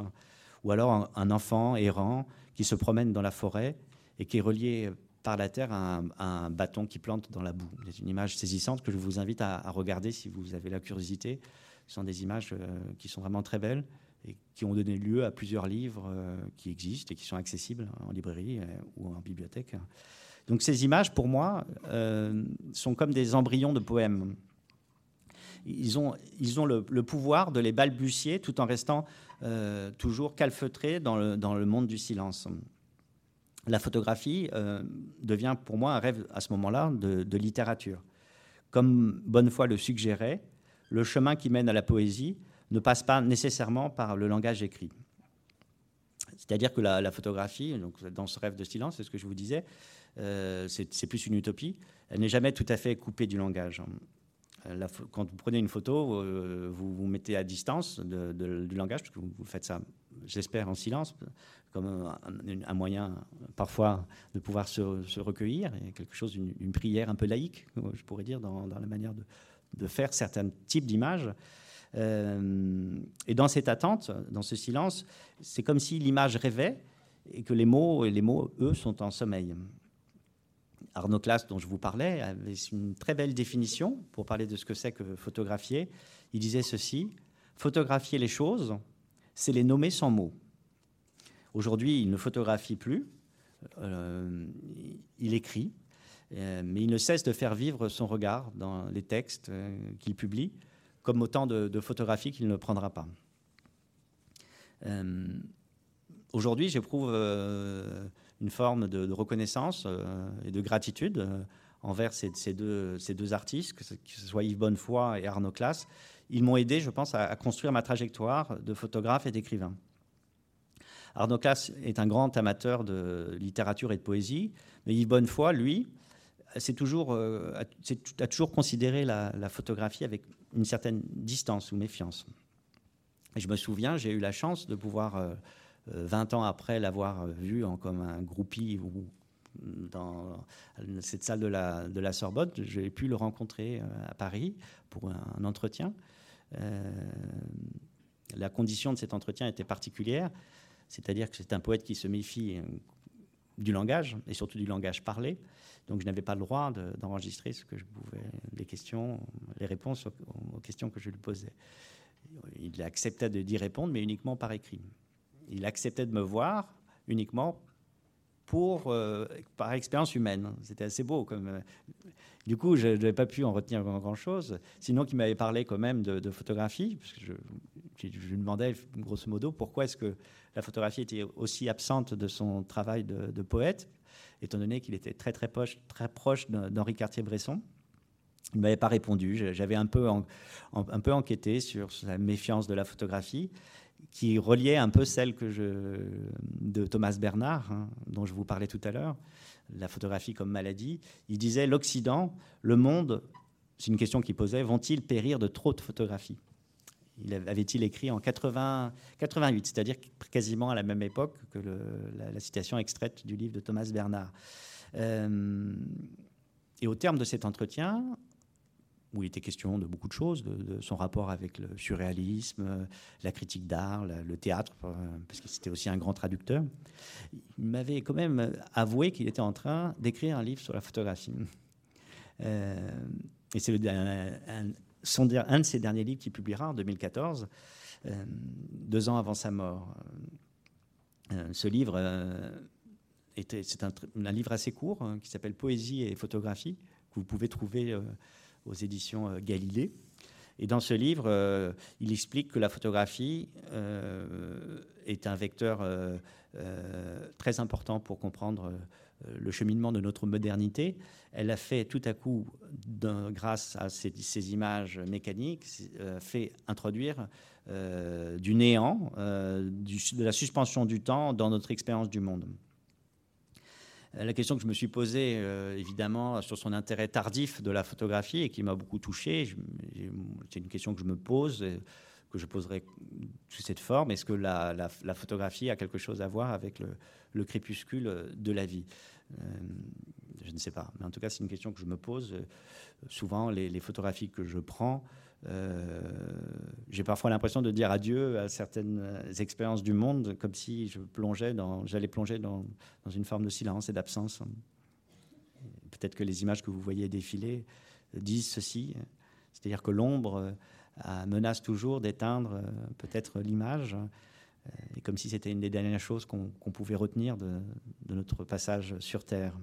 ou alors un, enfant errant qui se promène dans la forêt et qui est relié par la terre un, bâton qui plante dans la boue. C'est une image saisissante que je vous invite à, regarder si vous avez la curiosité. Ce sont des images euh, qui sont vraiment très belles et qui ont donné lieu à plusieurs livres qui existent et qui sont accessibles en librairie ou en bibliothèque. Donc ces images, pour moi, euh, sont comme des embryons de poèmes. Ils ont, ils ont le, pouvoir de les balbutier tout en restant euh, toujours calfeutrés dans le, dans le, monde du silence. La photographie euh, devient pour moi un rêve à ce moment-là de, littérature. Comme Bonnefoy le suggérait, le chemin qui mène à la poésie ne passe pas nécessairement par le langage écrit. C'est-à-dire que la, photographie, donc dans ce rêve de silence, c'est ce que je vous disais, euh, c'est plus une utopie. Elle n'est jamais tout à fait coupée du langage. Euh, quand vous prenez une photo, vous vous mettez à distance du langage, parce que vous, faites ça, j'espère, en silence, comme un, moyen parfois de pouvoir se, recueillir, et quelque chose, une, prière un peu laïque, je pourrais dire, dans, la manière de, faire certains types d'images. et dans cette attente, dans ce silence, c'est comme si l'image rêvait et que les mots, les mots, eux, sont en sommeil. Arnaud Classe, dont je vous parlais, avait une très belle définition pour parler de ce que c'est que photographier. Il disait ceci photographier les choses, c'est les nommer sans mots. Aujourd'hui, il ne photographie plus, euh, il écrit, euh, mais il ne cesse de faire vivre son regard dans les textes euh, qu'il publie, comme autant de, photographies qu'il ne prendra pas. Aujourd'hui, j'éprouve une forme de, reconnaissance et de gratitude envers ces, deux, ces, deux, artistes, que ce, soit Yves Bonnefoy et Arnaud Classe. Ils m'ont aidé, je pense, à, construire ma trajectoire de photographe et d'écrivain. Arnaud Classe est un grand amateur de littérature et de poésie, mais Yves Bonnefoy, lui, euh, a, toujours considéré la, photographie avec une certaine distance ou méfiance. Je me souviens, j'ai eu la chance de pouvoir, 20 euh, euh, ans après l'avoir vu en, comme un groupie ou dans cette salle de la, de la Sorbonne. J'ai pu le rencontrer euh, à Paris pour un, entretien. Euh, la condition de cet entretien était particulière, c'est-à-dire que c'est un poète qui se méfie euh, du langage, et surtout du langage parlé. Donc je n'avais pas le droit d'enregistrer ce que je pouvais, les questions, les réponses aux, questions que je lui posais. Il acceptait d'y répondre, mais uniquement par écrit. Il acceptait de me voir uniquement euh, par expérience humaine. C'était assez beau. Comme, euh, du coup, je n'avais pas pu en retenir grand-chose. Sinon, qu'il m'avait parlé quand même de, photographie. Parce je, lui demandais, grosso modo, pourquoi est-ce que la photographie était aussi absente de son travail de, poète, étant donné qu'il était très, très proche d'Henri Cartier-Bresson. Il ne m'avait pas répondu. J'avais un peu, un peu enquêté sur la méfiance de la photographie qui reliait un peu celle que de Thomas Bernard, hein, dont je vous parlais tout à l'heure, la photographie comme maladie. Il disait l'Occident, le monde, c'est une question qu'il posait, vont-ils périr de trop de photographies? Il avait-il écrit en 80, 88, c'est-à-dire quasiment à la même époque que la, citation extraite du livre de Thomas Bernard. Euh, et au terme de cet entretien, où il était question de beaucoup de choses, de, son rapport avec le surréalisme, la critique d'art, le théâtre, euh, parce que c'était aussi un grand traducteur. Il m'avait quand même avoué qu'il était en train d'écrire un livre sur la photographie. Euh, et c'est un, de ses derniers livres qu'il publiera en 2014, euh, deux ans avant sa mort. ce livre, c'est un, un, livre assez court hein, qui s'appelle Poésie et photographie, que vous pouvez trouver aux éditions euh, Galilée. Et dans ce livre, euh, il explique que la photographie euh, est un vecteur très important pour comprendre le cheminement de notre modernité. Elle a fait tout à coup, grâce à ces, images mécaniques, fait introduire du néant, de la suspension du temps dans notre expérience du monde. Euh, la question que je me suis posée, euh, évidemment, sur son intérêt tardif de la photographie et qui m'a beaucoup touché, c'est une question que je me pose, que je poserai sous cette forme. Est-ce que la, photographie a quelque chose à voir avec le, crépuscule de la vie? Euh, Je ne sais pas. Mais en tout cas, c'est une question que je me pose. Souvent, les photographies que je prends euh, j'ai parfois l'impression de dire adieu à certaines expériences du monde, comme si je plongeais j'allais plonger dans, une forme de silence et d'absence. Peut-être que les images que vous voyez défiler disent ceci, c'est-à-dire que l'ombre euh, menace toujours d'éteindre euh, peut-être l'image, et comme si c'était une des dernières choses qu'on pouvait retenir de, notre passage sur Terre.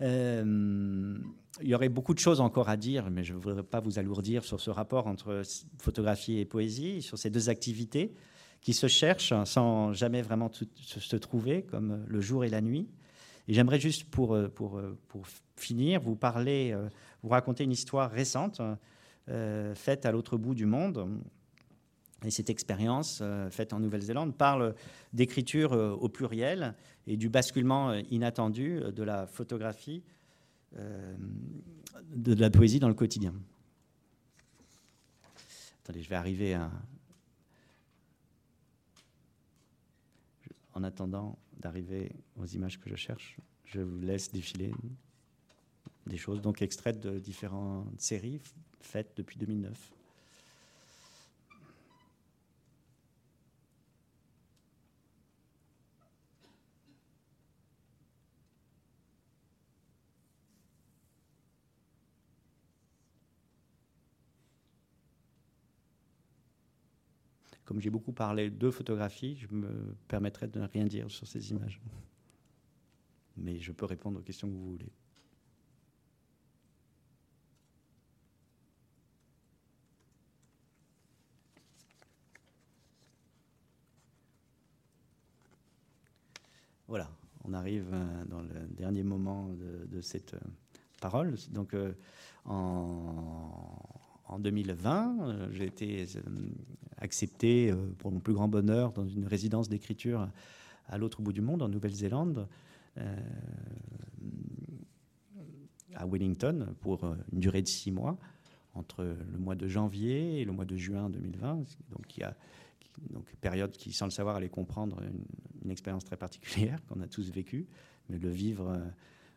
Euh, il y aurait beaucoup de choses encore à dire, mais je ne voudrais pas vous alourdir sur ce rapport entre photographie et poésie, sur ces deux activités qui se cherchent sans jamais vraiment se trouver, comme le jour et la nuit. Et j'aimerais juste, pour, pour, pour, finir, vous parler, euh, vous raconter une histoire récente euh, faite à l'autre bout du monde. Et cette expérience euh, faite en Nouvelle-Zélande parle d'écriture au pluriel et du basculement inattendu de la photographie euh, de, la poésie dans le quotidien. Attendez, je vais arriver à. En attendant d'arriver aux images que je cherche, je vous laisse défiler des choses donc extraites de différentes séries faites depuis 2009. Comme j'ai beaucoup parlé de photographie, je me permettrai de ne rien dire sur ces images. Mais je peux répondre aux questions que vous voulez. Voilà, on arrive euh, dans le dernier moment de, cette euh, parole. Donc, euh, en, 2020, j'ai été accepté pour mon plus grand bonheur dans une résidence d'écriture à l'autre bout du monde, en Nouvelle-Zélande, à Wellington, pour une durée de six mois, entre le mois de janvier et le mois de juin 2020. Donc, période qui, sans le savoir, allait comprendre une, expérience très particulière <laughs> qu'on a tous vécue, mais le vivre euh,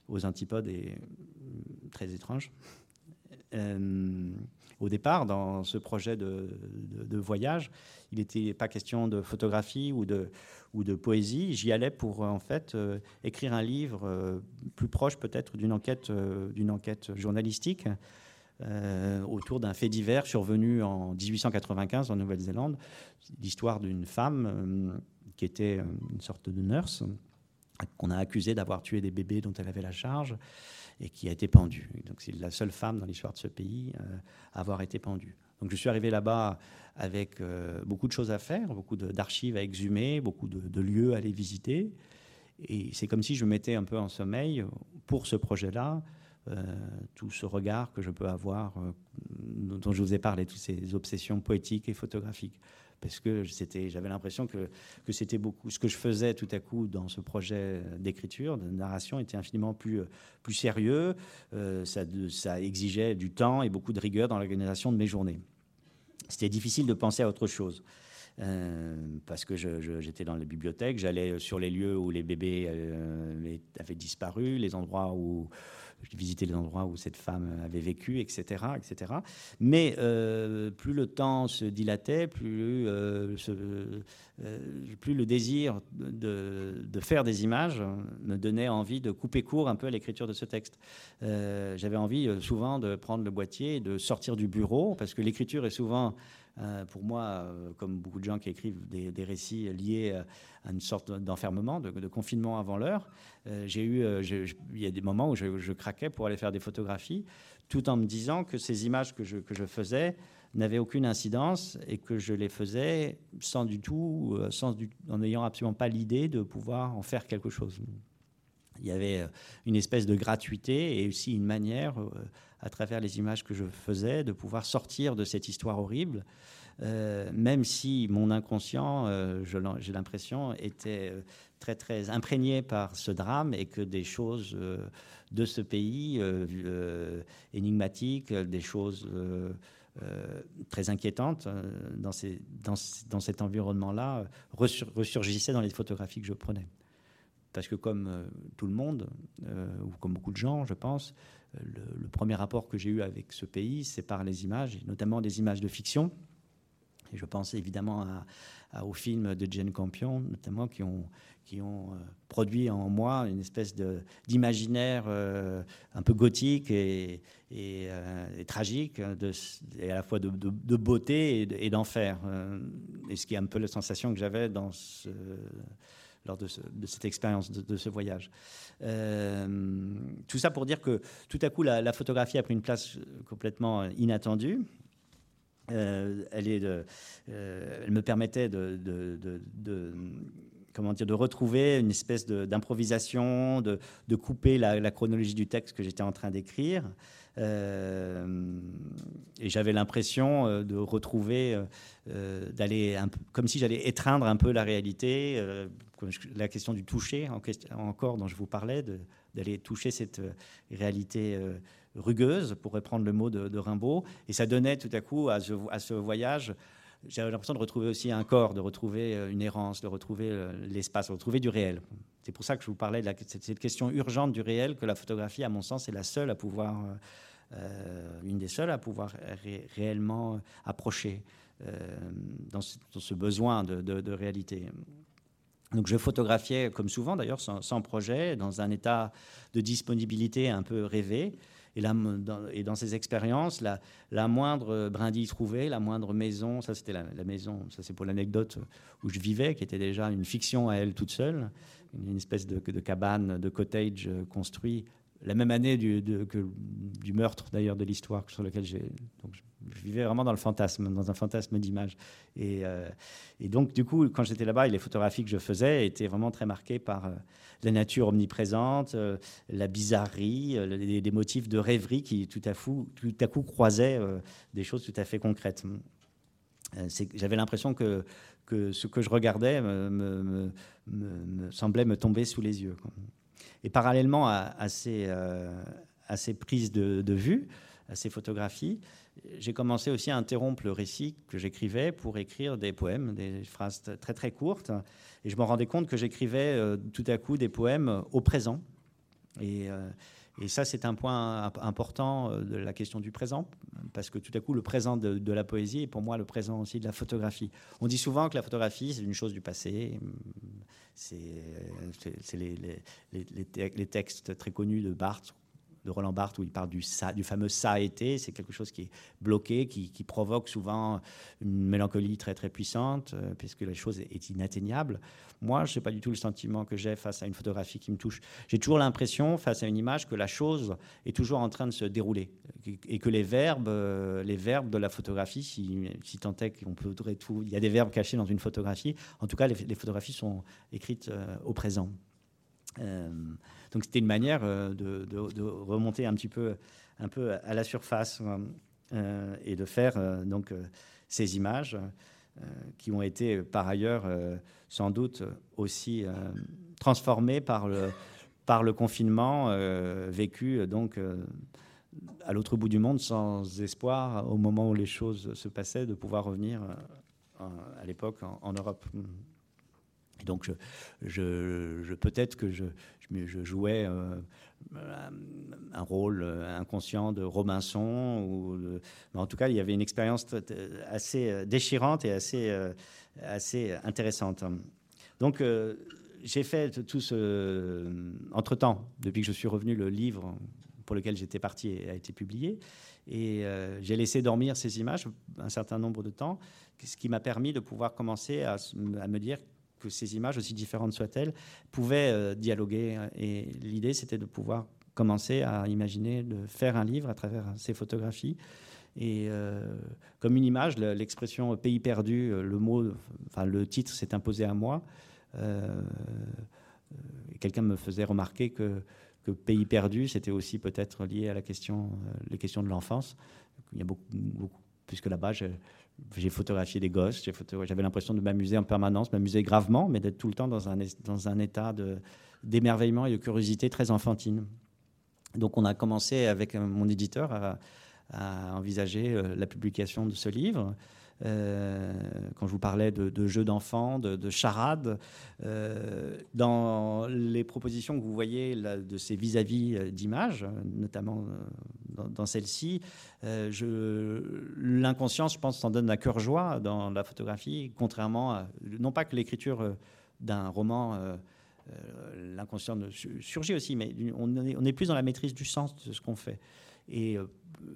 aux antipodes est euh, très étrange. Euh, au départ, dans ce projet de, voyage, il n'était pas question de photographie ou de, poésie. J'y allais pour en fait écrire un livre plus proche peut-être d'une enquête, d'une enquête journalistique euh, autour d'un fait divers survenu en 1895 en Nouvelle-Zélande, l'histoire d'une femme euh, qui était une sorte de nurse qu'on a accusée d'avoir tué des bébés dont elle avait la charge et qui a été pendue. Donc c'est la seule femme dans l'histoire de ce pays euh, à avoir été pendue. Donc je suis arrivé là-bas avec beaucoup de choses à faire, beaucoup d'archives à exhumer, beaucoup de, lieux à aller visiter. Et c'est comme si je mettais un peu en sommeil pour ce projet-là euh, tout ce regard que je peux avoir, euh, dont je vous ai parlé, toutes ces obsessions poétiques et photographiques. Parce que j'avais l'impression que, c'était beaucoup. Ce que je faisais tout à coup dans ce projet d'écriture, de narration, était infiniment plus, plus sérieux. Euh, ça, exigeait du temps et beaucoup de rigueur dans l'organisation de mes journées. C'était difficile de penser à autre chose. parce que j'étais dans les bibliothèques, j'allais sur les lieux où les bébés avaient disparu, les endroits où, visité les endroits où cette femme avait vécu, etc. etc. Mais euh, plus le temps se dilatait, plus, euh, euh, plus le désir de, de, faire des images me donnait envie de couper court un peu à l'écriture de ce texte. J'avais envie souvent de prendre le boîtier et de sortir du bureau, parce que l'écriture est souvent euh, pour moi, euh, comme beaucoup de gens qui écrivent des, récits liés euh, à une sorte d'enfermement, de, confinement avant l'heure, j'ai eu, il y a des moments où je, craquais pour aller faire des photographies, tout en me disant que ces images que je, que je faisais n'avaient aucune incidence et que je les faisais sans du tout, sans en n'ayant absolument pas l'idée de pouvoir en faire quelque chose. Il y avait une espèce de gratuité et aussi une manière à travers les images que je faisais, de pouvoir sortir de cette histoire horrible, euh, même si mon inconscient, euh, j'ai l'impression, était euh, très très imprégné par ce drame et que des choses de ce pays énigmatiques, des choses très inquiétantes dans, dans cet environnement-là ressurgissaient dans les photographies que je prenais. Parce que comme tout le monde, ou comme beaucoup de gens, je pense, le, premier rapport que j'ai eu avec ce pays, c'est par les images, notamment des images de fiction. Et je pense évidemment à, aux films de Jane Campion, notamment, qui ont, euh, produit en moi une espèce d'imaginaire euh, un peu gothique et, euh, tragique, de, et à la fois de, beauté et d'enfer. et ce qui est un peu la sensation que j'avais dans ce lors de, cette expérience, de, ce voyage. Euh, tout ça pour dire que tout à coup, la, photographie a pris une place complètement inattendue. Euh, elle, est euh, elle me permettait de, comment dire, de retrouver une espèce d'improvisation, de, couper la, chronologie du texte que j'étais en train d'écrire. Euh, et j'avais l'impression euh, de retrouver, euh, d'aller comme si j'allais étreindre un peu la réalité, la question du toucher encore dont je vous parlais, d'aller toucher cette réalité rugueuse, pour reprendre le mot de, Rimbaud. Et ça donnait tout à coup à ce, voyage j'avais l'impression de retrouver aussi un corps, de retrouver une errance, de retrouver l'espace, de retrouver du réel. C'est pour ça que je vous parlais de cette question urgente du réel que la photographie, à mon sens, est la seule à pouvoir euh, une des seules à pouvoir réellement approcher euh, dans, ce, besoin de, réalité. Donc je photographiais, comme souvent d'ailleurs, sans, projet, dans un état de disponibilité un peu rêvé. Et, dans, et dans ces expériences, la, la, moindre brindille trouvée, la moindre maison, ça c'était la, maison, ça c'est pour l'anecdote où je vivais, qui était déjà une fiction à elle toute seule, une espèce de cabane, de cottage construit la même année du, que, du meurtre d'ailleurs de l'histoire sur lequel j'ai. je, vivais vraiment dans le fantasme, dans un fantasme d'image. Et, euh, donc, du coup, quand j'étais là-bas, les photographies que je faisais étaient vraiment très marquées par euh, la nature omniprésente, euh, la bizarrerie, les, motifs de rêverie qui tout à, coup, tout à coup croisaient des choses tout à fait concrètes. J'avais l'impression que, que ce que je regardais me, semblait me tomber sous les yeux. Et parallèlement à, ces, euh, prises de, vue, à ces photographies, j'ai commencé aussi à interrompre le récit que j'écrivais pour écrire des poèmes, des phrases très très courtes. Et je me rendais compte que j'écrivais euh, tout à coup des poèmes au présent. Et, euh, et ça, c'est un point important de la question du présent, parce que tout à coup, le présent de, la poésie est pour moi le présent aussi de la photographie. On dit souvent que la photographie, c'est une chose du passé. C'est les, les, textes très connus de Barthes de Roland Barthes où il parle du, fameux ça a été. C'est quelque chose qui est bloqué, qui, provoque souvent une mélancolie très très puissante, euh, puisque la chose est inatteignable. Moi, je sais pas du tout le sentiment que j'ai face à une photographie qui me touche. J'ai toujours l'impression, face à une image, que la chose est toujours en train de se dérouler et que les verbes, euh, les verbes de la photographie, si, si tant est qu'on peut tout, il y a des verbes cachés dans une photographie. En tout cas, les, photographies sont écrites euh, au présent. Donc c'était une manière euh, de, remonter un petit peu, à la surface euh, et de faire euh, donc ces images qui ont été par ailleurs sans doute aussi transformées par le, par le confinement vécu donc à l'autre bout du monde sans espoir au moment où les choses se passaient de pouvoir revenir à l'époque en, Europe. Donc, peut-être que je, jouais euh, un rôle inconscient de Robinson. Ou en tout cas, il y avait une expérience assez déchirante et assez, euh, intéressante. Donc, euh, j'ai fait tout ce. Entre-temps, depuis que je suis revenu, le livre pour lequel j'étais parti a été publié. Et j'ai laissé dormir ces images un certain nombre de temps, ce qui m'a permis de pouvoir commencer à me dire que ces images, aussi différentes soient-elles, pouvaient euh, dialoguer. Et l'idée, c'était de pouvoir commencer à imaginer de faire un livre à travers ces photographies. Et euh, comme une image, l'expression pays perdu, euh, le mot, enfin le titre s'est imposé à moi. Quelqu'un me faisait remarquer que, que pays perdu, c'était aussi peut-être lié à la question, les questions de l'enfance. Il y a beaucoup, beaucoup puisque là-bas, j'ai photographié des gosses, j'avais l'impression de m'amuser en permanence, m'amuser gravement, mais d'être tout le temps dans un, état d'émerveillement et de curiosité très enfantine. Donc on a commencé avec mon éditeur à, envisager euh, la publication de ce livre. Euh, quand je vous parlais de, jeux d'enfants, de, charades, euh, dans les propositions que vous voyez de ces vis-à-vis d'images, notamment dans, celle-ci, l'inconscience, je pense, s'en donne à cœur joie dans la photographie, contrairement à, non pas que l'écriture d'un roman l'inconscient surgit aussi, mais on est, on est, plus dans la maîtrise du sens de ce qu'on fait. Et euh,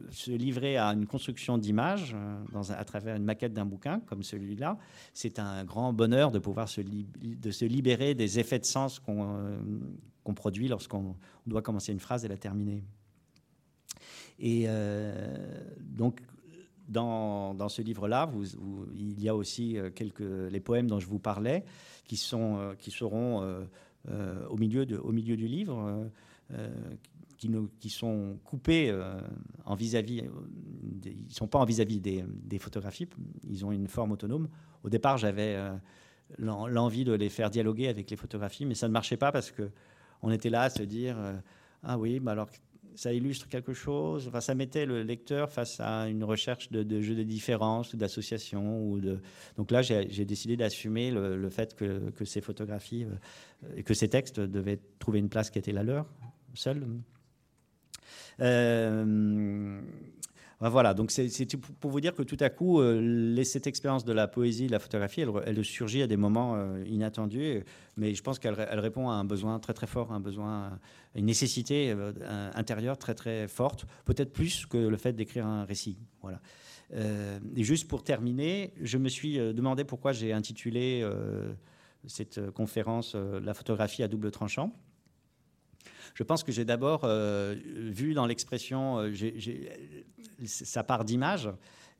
se livrer à une construction d'images euh, à travers une maquette d'un bouquin comme celui-là, c'est un grand bonheur de pouvoir se, libérer des effets de sens qu'on euh, produit lorsqu'on doit commencer une phrase et la terminer. Et donc, dans, ce livre-là, il y a aussi quelques, les poèmes dont je vous parlais, qui, seront au milieu du livre, qui, sont coupés euh, en vis-à-vis, euh, ils ne sont pas en vis-à-vis des, photographies, ils ont une forme autonome. Au départ, j'avais euh, l'envie de les faire dialoguer avec les photographies, mais ça ne marchait pas parce que on était là à se dire ah oui, bah alors ça illustre quelque chose. Enfin, ça mettait le lecteur face à une recherche de, de jeux de différence d'association. Ou de... Donc là, j'ai décidé d'assumer le, fait que, que, ces photographies et que ces textes devaient trouver une place qui était la leur, seule. Euh, voilà, donc c'est pour vous dire que tout à coup, euh, cette expérience de la poésie, de la photographie, elle, surgit à des moments euh, inattendus, mais je pense qu'elle répond à un besoin très très fort, un besoin, une nécessité intérieure très très forte, peut-être plus que le fait d'écrire un récit. Voilà. et juste pour terminer, je me suis demandé pourquoi j'ai intitulé cette conférence La photographie à double tranchant. Je pense que j'ai d'abord euh, vu dans l'expression, euh, ça part d'image,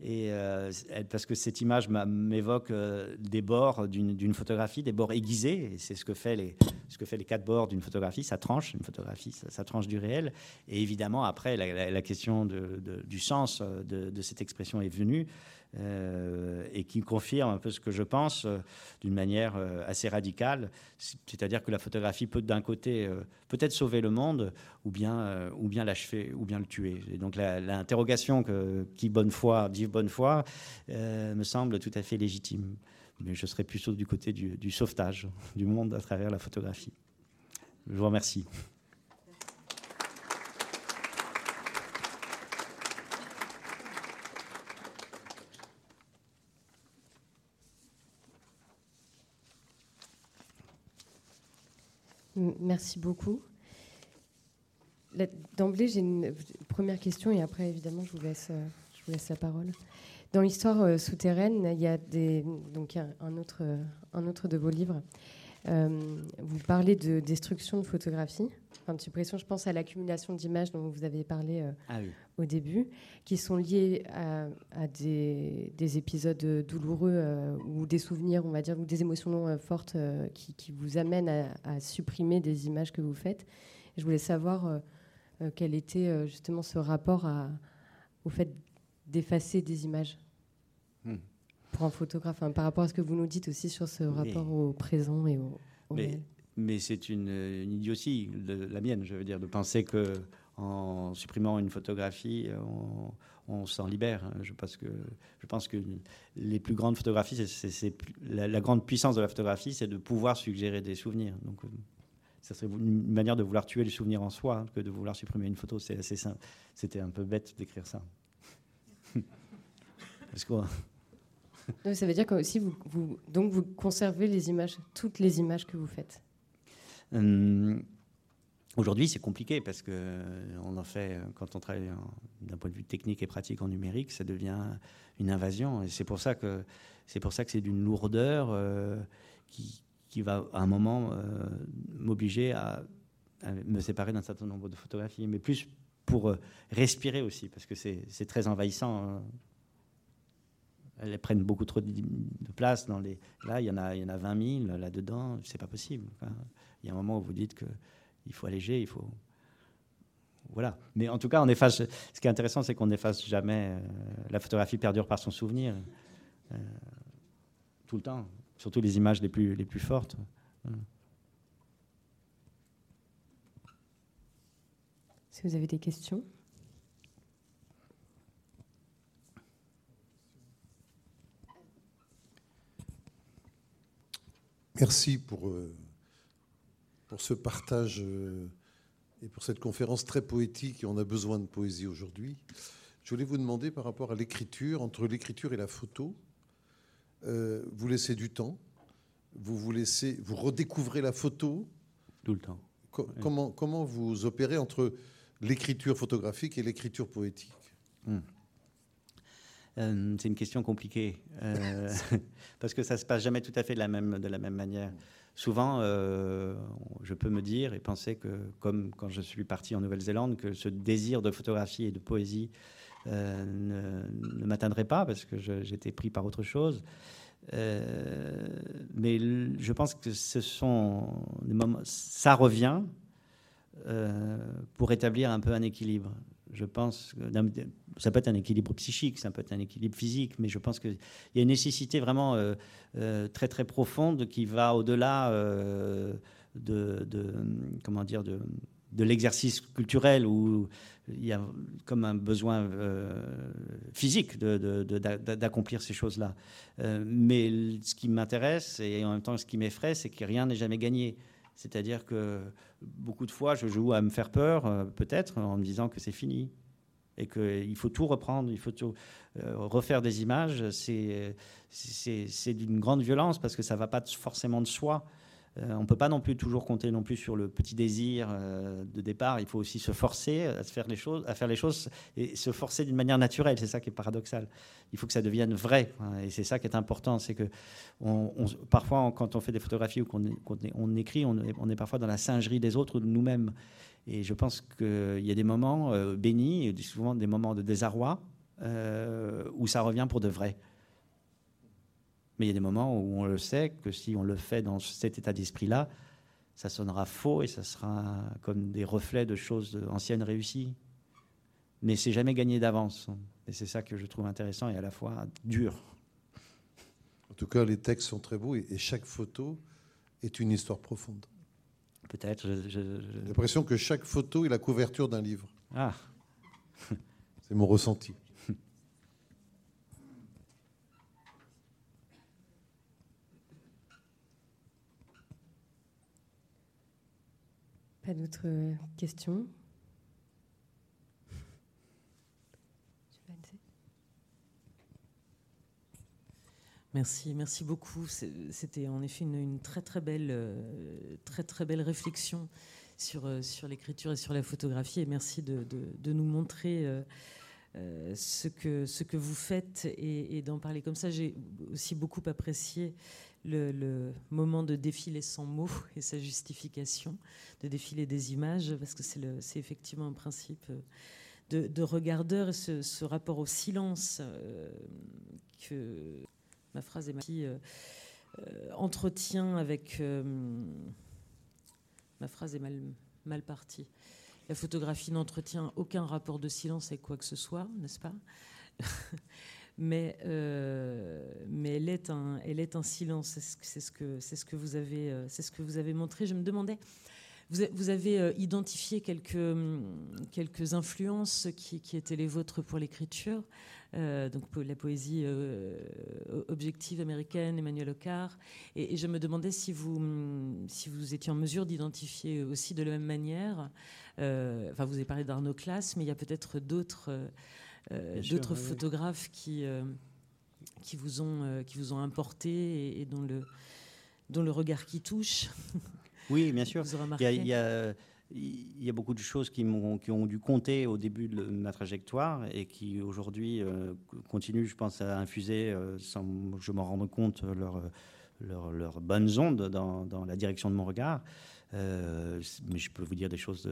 et euh, parce que cette image m'évoque des bords d'une photographie, des bords aiguisés, et c'est ce que fait les ce que fait les quatre bords d'une photographie, ça tranche une photographie, ça, tranche du réel, et évidemment après la, question du sens de, cette expression est venue. Euh, et qui confirme un peu ce que je pense euh, d'une manière euh, assez radicale. C'est-à-dire que la photographie peut d'un côté peut-être sauver le monde ou bien, ou bien l'achever ou bien le tuer. Et donc l'interrogation que qui bonne foi dit bonne foi me semble tout à fait légitime. Mais je serais plutôt du côté du, du sauvetage du monde à travers la photographie. Je vous remercie. Merci beaucoup. D'emblée, j'ai une première question et après, évidemment, je vous laisse, euh, la parole. Dans l'histoire euh, souterraine, il y a des, donc autre, un autre de vos livres. Euh, vous parlez de destruction de photographie enfin de suppression, je pense à l'accumulation d'images dont vous avez parlé euh, ah au début, qui sont liées à, des, épisodes douloureux euh, ou des souvenirs, on va dire, ou des émotions fortes qui, vous amènent à, supprimer des images que vous faites. je voulais savoir quel était justement ce rapport au fait d'effacer des images. Pour un photographe, par rapport à ce que vous nous dites aussi sur ce rapport au présent et au, réel mais c'est une, idiotie, la mienne, je veux dire, de penser que en supprimant une photographie, on, s'en libère. Je pense, que, je pense que les plus grandes photographies, c'est, la, grande puissance de la photographie, c'est de pouvoir suggérer des souvenirs. Donc, euh, ça serait une manière de vouloir tuer le souvenir en soi hein, que de vouloir supprimer une photo. C'est assez simple. C'était un peu bête d'écrire ça. <laughs> <laughs> ça veut dire que aussi vous, donc vous conservez toutes les images que vous faites. Euh, aujourd'hui, c'est compliqué parce que euh, on en fait quand on travaille d'un point de vue technique et pratique en numérique, ça devient une invasion. Et c'est pour ça que c'est pour ça que c'est d'une lourdeur euh, qui, qui, va à un moment m'obliger à, me séparer d'un certain nombre de photographies, mais plus pour respirer aussi, parce que c'est très envahissant. Elles prennent beaucoup trop de place dans les. Là, il y en a, il y en a 20 000 là-dedans. C'est pas possible il y a un moment où vous dites qu'il faut alléger, il faut. Voilà. Mais en tout cas, on efface. Ce qui est intéressant, c'est qu'on n'efface jamais. Euh, la photographie perdure par son souvenir. Euh, tout le temps. Surtout les images les plus, les plus fortes. Si vous avez des questions? Merci pour euh, pour ce partage euh, et pour cette conférence très poétique. Et on a besoin de poésie aujourd'hui. Je voulais vous demander par rapport à l'écriture, entre l'écriture et la photo, euh, vous laissez du temps, vous vous laissez, vous redécouvrez la photo. Tout le temps. comment, comment vous opérez entre l'écriture photographique et l'écriture poétique? Hmm. Euh, C'est une question compliquée <laughs> parce que ça se passe jamais tout à fait de la même, de la même manière souvent, euh, je peux me dire et penser que, comme quand je suis parti en Nouvelle-Zélande, que ce désir de photographie et de poésie euh, ne, m'atteindrait pas parce que j'étais pris par autre chose. Euh, mais je pense que ce sont ça revient pour établir un peu un équilibre je pense que ça peut être un équilibre psychique, ça peut être un équilibre physique, mais je pense qu'il y a une nécessité vraiment euh, euh, très très profonde qui va au-delà euh, de, comment dire de, de l'exercice culturel où il y a comme un besoin physique d'accomplir ces choses-là. mais ce qui m'intéresse et en même temps ce qui m'effraie, c'est que rien n'est jamais gagné. C'est-à-dire que beaucoup de fois, je joue à me faire peur, euh, peut-être, en me disant que c'est fini. et qu'il faut tout reprendre, il faut tout refaire des images, c'est d'une grande violence parce que ça ne va pas forcément de soi. Euh, on ne peut pas non plus toujours compter non plus sur le petit désir euh, de départ. Il faut aussi se forcer à, faire les choses, à faire les choses et se forcer d'une manière naturelle. C'est ça qui est paradoxal. Il faut que ça devienne vrai. Hein, et c'est ça qui est important. C'est que parfois, quand on fait des photographies ou qu'on on écrit, on est, parfois dans la singerie des autres ou de nous-mêmes. Et je pense qu'il y a des moments euh, bénis, souvent des moments de désarroi, où ça revient pour de vrai. Mais il y a des moments où on le sait que si on le fait dans cet état d'esprit-là, ça sonnera faux et ça sera comme des reflets de choses anciennes réussies. Mais c'est jamais gagné d'avance. Et c'est ça que je trouve intéressant et à la fois dur. En tout cas, les textes sont très beaux et, chaque photo est une histoire profonde. Peut-être. J'ai l'impression que chaque photo est la couverture d'un livre. Ah. C'est mon ressenti. Pas d'autres questions? Merci, merci beaucoup. C'était en effet une, très très belle, euh, très très belle réflexion sur, euh, sur l'écriture et sur la photographie. Et merci de, nous montrer euh, ce, que, vous faites et, d'en parler comme ça. J'ai aussi beaucoup apprécié le, moment de défiler sans mots <laughs> et sa justification, de défiler des images, parce que c'est effectivement un principe euh, de, regardeur et ce, rapport au silence euh, que ma phrase est euh, entretient avec. ma phrase est mal partie. La photographie n'entretient aucun rapport de silence avec quoi que ce soit, n'est-ce pas? <laughs> Mais, euh, mais elle, est un, elle est un silence. C'est ce, que, ce, que vous avez, euh, ce que vous avez montré. Je me demandais, vous, avez euh, identifié quelques, quelques influences qui, qui, étaient les vôtres pour l'écriture. donc la poésie objective américaine, Emmanuel Ocar. Et, je me demandais si vous, si vous étiez en mesure d'identifier aussi de la même manière. Enfin, vous avez parlé d'Arnaud Classe, mais il y a peut-être d'autres euh, d'autres photographes qui, euh, qui, vous ont, euh, qui vous ont importé et, dont, le, dont le regard qui touche. <laughs> Oui, bien sûr. il, y a, il, y a, beaucoup de choses qui, ont, qui ont dû compter au début de ma trajectoire et qui aujourd'hui continuent, je pense, à infuser, sans que je m'en rende compte, leurs leur, leur bonnes ondes dans, dans, la direction de mon regard. Euh, mais je peux vous dire des choses,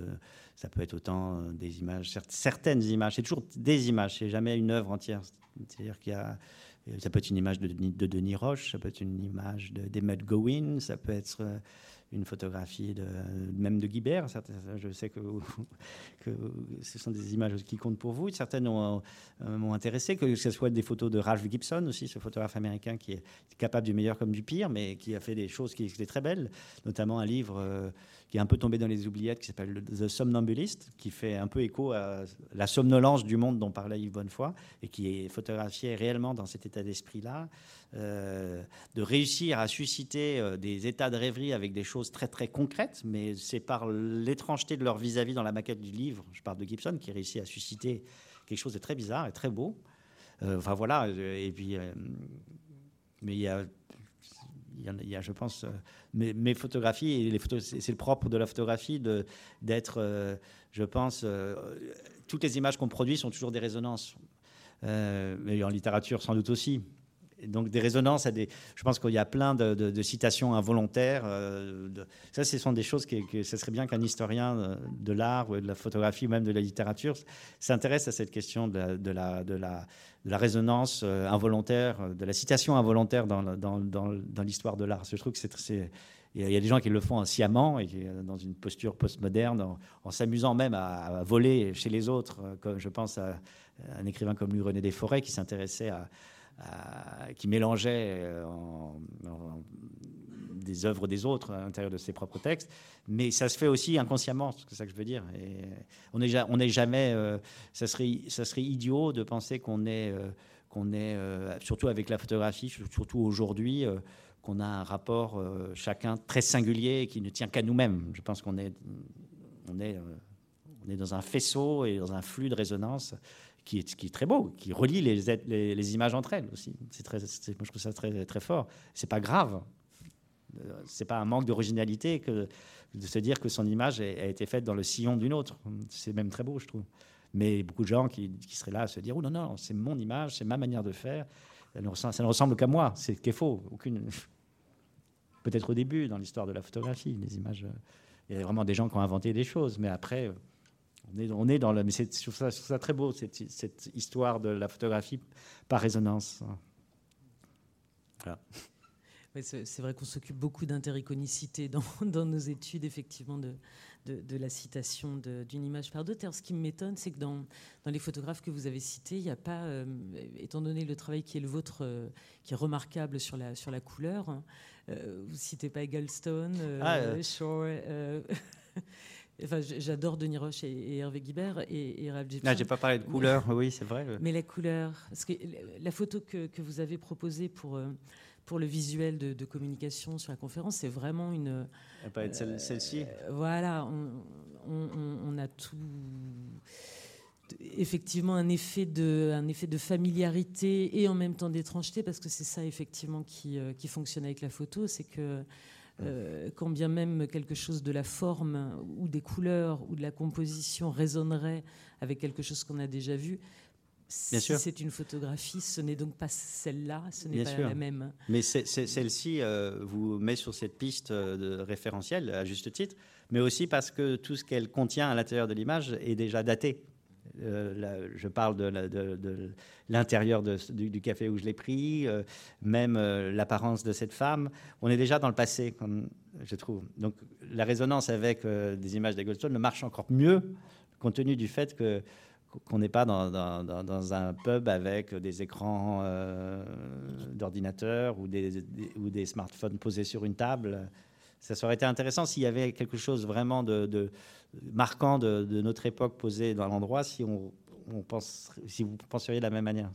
ça peut être autant euh, des images, certaines images, c'est toujours des images, c'est jamais une œuvre entière. C'est-à-dire qu'il y a, ça peut être une image de, de, Denis Roche, ça peut être une image d'Emmett Gowin, ça peut être euh, une photographie de, même de Guibert. Je sais <laughs> que, ce sont des images qui comptent pour vous. Certaines m'ont intéressé, que ce soit des photos de Ralph Gibson aussi, ce photographe américain qui est capable du meilleur comme du pire, mais qui a fait des choses qui étaient très belles, notamment un livre euh, qui est un peu tombé dans les oubliettes qui s'appelle The Somnambulist, qui fait un peu écho à la somnolence du monde dont parlait Yves Bonnefoy et qui est photographié réellement dans cet état d'esprit-là. Euh, de réussir à susciter euh, des états de rêverie avec des choses très très concrètes, mais c'est par l'étrangeté de leur vis-à-vis dans la maquette du livre, je parle de Gibson, qui réussit à susciter quelque chose de très bizarre et très beau. Euh, enfin voilà, et puis, mais il y a il y, a, je pense, mes, photographies, et les photos, c'est le propre de la photographie d'être, je pense, toutes les images qu'on produit sont toujours des résonances. mais en littérature sans doute aussi donc des résonances, à des, je pense qu'il y a plein de, citations involontaires. Euh, ça, ce sont des choses que, ce serait bien qu'un historien de l'art ou de la photographie ou même de la littérature s'intéresse à cette question de la, résonance euh, involontaire, de la citation involontaire dans, l'histoire de l'art. Je trouve que il y a des gens qui le font sciemment et dans une posture postmoderne, en, s'amusant même à, voler chez les autres, comme je pense à un écrivain comme lui, René Desforêts, qui s'intéressait à, euh, qui mélangeait euh, des œuvres des autres à l'intérieur de ses propres textes, mais ça se fait aussi inconsciemment, c'est ça que je veux dire. Et on n'est jamais, euh, ça serait, idiot de penser qu'on est, surtout avec la photographie, surtout aujourd'hui, qu'on a un rapport chacun très singulier qui ne tient qu'à nous-mêmes. Je pense qu'on est, on est on est dans un faisceau et dans un flux de résonance qui est, très beau, qui relie les, images entre elles aussi. C'est très, moi, je trouve ça très, très fort. C'est pas grave. C'est pas un manque d'originalité que de se dire que son image a été faite dans le sillon d'une autre. C'est même très beau, je trouve. Mais beaucoup de gens qui, seraient là à se dire Oh non, non, c'est mon image, c'est ma manière de faire. Ça ne ressemble, qu'à moi. C'est qui faux. Aucune. <laughs> Peut-être au début, dans l'histoire de la photographie, les images. Il y a vraiment des gens qui ont inventé des choses. Mais après, on est, on est dans le. Mais c'est, je, trouve ça, je trouve ça très beau, cette, cette histoire de la photographie par résonance. Voilà. C'est vrai qu'on s'occupe beaucoup d'intericonicité dans, <laughs> dans, nos études, effectivement, de, de, de la citation d'une image par d'autres. Ce qui m'étonne, c'est que dans, dans, les photographes que vous avez cités, il n'y a pas, euh, étant donné le travail qui est le vôtre, euh, qui est remarquable sur la, sur la couleur, hein, euh, vous ne citez pas Egglestone, euh, ah, Shore. <laughs> Euh, enfin, j'adore Denis Roche et, Hervé Guibert et, et Ralph Gibson. Ah, j'ai pas parlé de couleur, oui, c'est vrai. Mais la couleur, parce que la photo que, que vous avez proposée pour pour le visuel de, de, communication sur la conférence, c'est vraiment une. Elle peut être celle-ci. Euh, voilà, on, on, on, a tout. Effectivement, un effet, de, un effet de familiarité et en même temps d'étrangeté, parce que c'est ça, effectivement, qui, euh, qui, fonctionne avec la photo. C'est que, euh, quand bien même quelque chose de la forme ou des couleurs ou de la composition résonnerait avec quelque chose qu'on a déjà vu, si c'est une photographie, ce n'est donc pas celle-là, ce n'est pas sûr. la même. Mais celle-ci euh, vous met sur cette piste euh, de référentiel, à juste titre, mais aussi parce que tout ce qu'elle contient à l'intérieur de l'image est déjà daté. Euh, je parle de, l'intérieur du, café où je l'ai pris, euh, même euh, l'apparence de cette femme. On est déjà dans le passé, je trouve. Donc la résonance avec des images d'Eggleston marche encore mieux, compte tenu du fait qu'on n'est pas dans, un pub avec des écrans d'ordinateur ou des smartphones posés sur une table. Ça aurait été intéressant s'il y avait quelque chose vraiment de, marquant de, notre époque posé dans l'endroit, si, on, si vous penseriez de la même manière.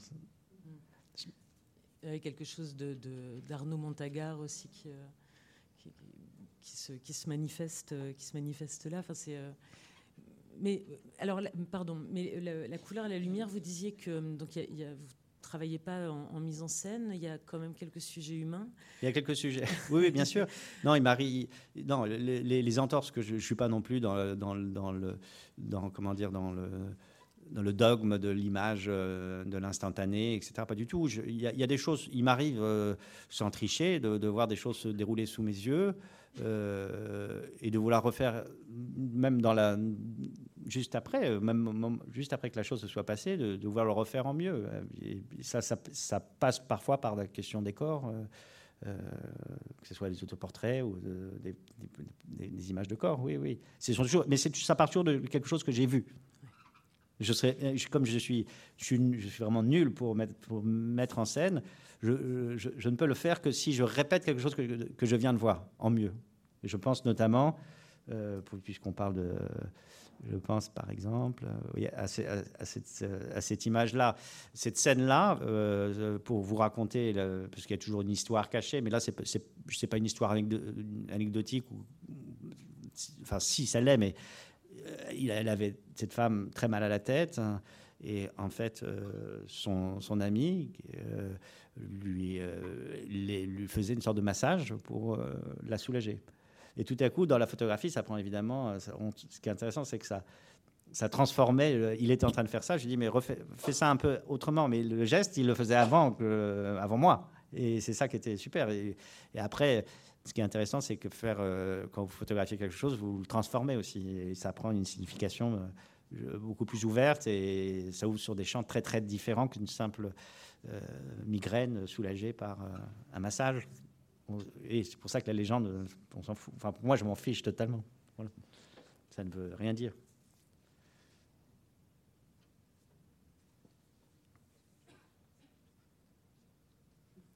Il y avait quelque chose d'Arnaud Montagard aussi qui, euh, qui, se, manifeste, là. C'est mais alors, pardon, mais la, couleur et la lumière, vous disiez que donc vous travaillez pas en, mise en scène. Il y a quand même quelques sujets humains. Il y a quelques sujets. <laughs> Oui, oui bien sûr. Non, il m'arrive. Non, les, les, entorses que je, je suis pas non plus dans, dans, dans le, dans comment dire, dans le dans le dogme de l'image, euh, de l'instantané, etc. Pas du tout. Il y, a des choses, il m'arrive, euh, sans tricher, de, de, voir des choses se dérouler sous mes yeux euh, et de vouloir refaire, même dans la, juste après, même juste après que la chose se soit passée, de, vouloir le refaire en mieux. Et ça, ça, passe parfois par la question des corps. Euh, que ce soit des autoportraits ou de, des, images de corps, oui, oui. Toujours, mais ça part toujours de quelque chose que j'ai vu. Je serais, comme je suis, je suis, vraiment nul pour mettre en scène, je, ne peux le faire que si je répète quelque chose que, je viens de voir, en mieux. Je pense notamment, euh, puisqu'on parle de, je pense par exemple euh, à, ce, à, cette, image-là, cette scène-là, euh, pour vous raconter, parce qu'il y a toujours une histoire cachée, mais là, c'est n'est pas une histoire anecdotique, ou, enfin si, ça l'est, mais elle avait cette femme très mal à la tête. Hein, et en fait, euh, son, ami euh, lui, euh, lui, faisait une sorte de massage pour la soulager. Et tout à coup, dans la photographie, ça prend évidemment. Ce qui est intéressant, c'est que ça, transformait. Il était en train de faire ça. Je lui dis, mais fais ça un peu autrement. Mais le geste, il le faisait avant, avant moi. Et c'est ça qui était super. Et, après, ce qui est intéressant, c'est que faire, quand vous photographiez quelque chose, vous le transformez aussi. Et ça prend une signification beaucoup plus ouverte et ça ouvre sur des champs très très différents qu'une simple euh, migraine soulagée par euh, un massage. Et c'est pour ça que la légende, on s'en fout. Enfin, pour moi, je m'en fiche totalement. Voilà. Ça ne veut rien dire.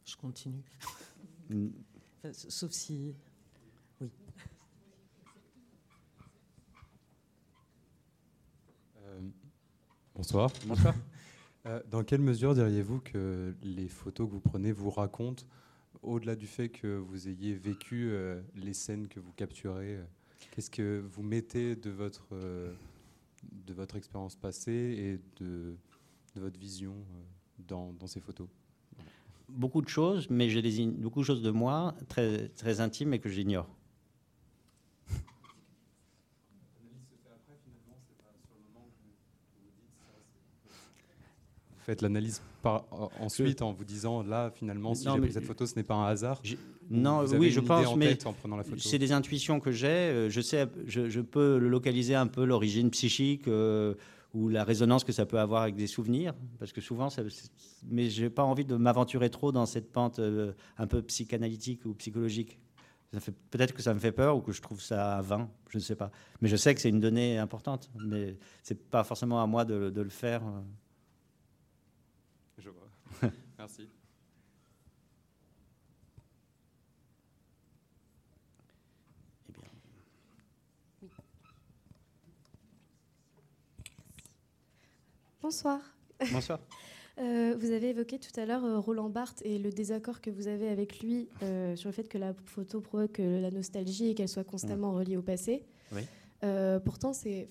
Je continue. Enfin, sauf si. Bonsoir. Bonsoir. <laughs> euh, dans quelle mesure diriez-vous que les photos que vous prenez vous racontent, au-delà du fait que vous ayez vécu euh, les scènes que vous capturez, euh, qu'est-ce que vous mettez de votre, de votre expérience passée et de, de votre vision dans, dans, ces photos? Beaucoup de choses, mais j'ai beaucoup de choses de moi très, très intimes et que j'ignore. Faites l'analyse ensuite en vous disant là finalement si j'ai pris cette photo ce n'est pas un hasard non oui je pense mais c'est des intuitions que j'ai euh, je sais je, peux localiser un peu l'origine psychique euh, ou la résonance que ça peut avoir avec des souvenirs parce que souvent ça, mais j'ai pas envie de m'aventurer trop dans cette pente euh, un peu psychanalytique ou psychologique peut-être que ça me fait peur ou que je trouve ça vain, je ne sais pas. Mais je sais que c'est une donnée importante, mais c'est pas forcément à moi de, de le faire. Merci. Eh bien. Bonsoir. Bonsoir. <laughs> Euh, vous avez évoqué tout à l'heure euh, Roland Barthes et le désaccord que vous avez avec lui euh, sur le fait que la photo provoque la nostalgie et qu'elle soit constamment reliée au passé. Oui. pourtant, c'est,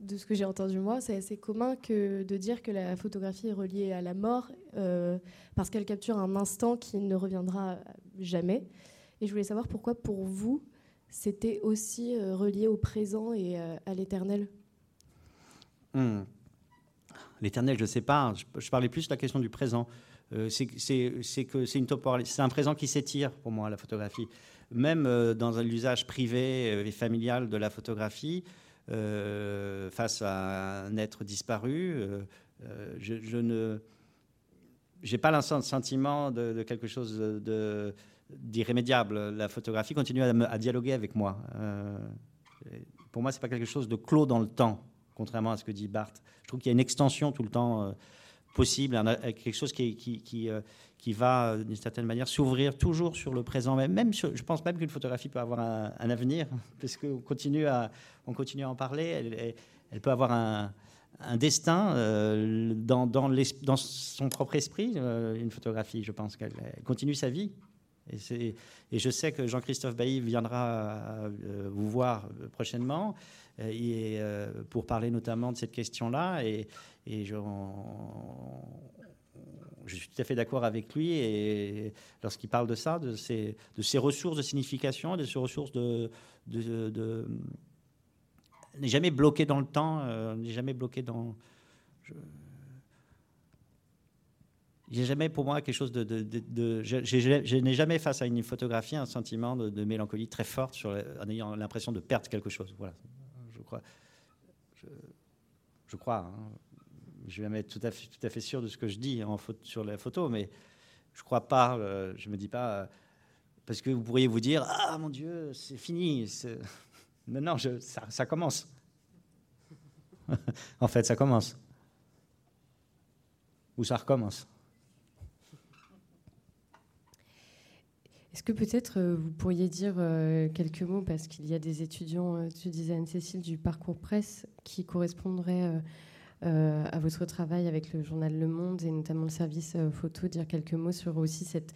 de ce que j'ai entendu moi, c'est assez commun que de dire que la photographie est reliée à la mort euh, parce qu'elle capture un instant qui ne reviendra jamais. Et je voulais savoir pourquoi pour vous c'était aussi euh, relié au présent et euh, à l'éternel. Hmm. L'éternel, je ne sais pas. Je, parlais plus de la question du présent. c'est c'est un présent qui s'étire pour moi la photographie. Même dans l'usage privé et familial de la photographie, face à un être disparu. Euh, euh, je, ne j'ai pas le sentiment de, quelque chose d'irrémédiable. La photographie continue à, dialoguer avec moi. pour moi, c'est pas quelque chose de clos dans le temps, contrairement à ce que dit Barthes. Je trouve qu'il y a une extension tout le temps possible, quelque chose qui, qui, qui, qui va, d'une certaine manière, s'ouvrir toujours sur le présent. Même, je pense même qu'une photographie peut avoir un, avenir, <laughs> parce qu'on continue à, on continue à en parler. Elle, peut avoir un, un destin euh, dans, dans, dans, son propre esprit, euh, une photographie. Je pense qu'elle continue sa vie. Et, et, je sais que Jean-Christophe Bailly viendra euh, vous voir prochainement et, pour parler notamment de cette question-là. Et, je, suis tout à fait d'accord avec lui et lorsqu'il parle de ça, de ces, de ces ressources de signification, de ces ressources de, de, n'est jamais bloqué dans le temps, euh, n'est jamais bloqué dans. Je, a jamais pour moi quelque chose de. de, je, n'ai jamais face à une photographie un sentiment de, mélancolie très forte en ayant l'impression de perdre quelque chose. Voilà, Je, crois. Hein je vais à fait, tout à fait sûr de ce que je dis sur la photo, mais je crois pas, euh, je me dis pas, euh, parce que vous pourriez vous dire, ah mon Dieu, c'est fini. <laughs> Non, ça commence. <laughs> en fait, ça commence. Ou ça recommence. Est-ce que peut-être euh, vous pourriez dire quelques mots, parce qu'il y a des étudiants, tu disais Anne-Cécile, du parcours presse qui correspondraient euh, à votre travail avec le journal Le Monde et notamment le service euh, photo, dire quelques mots sur aussi cette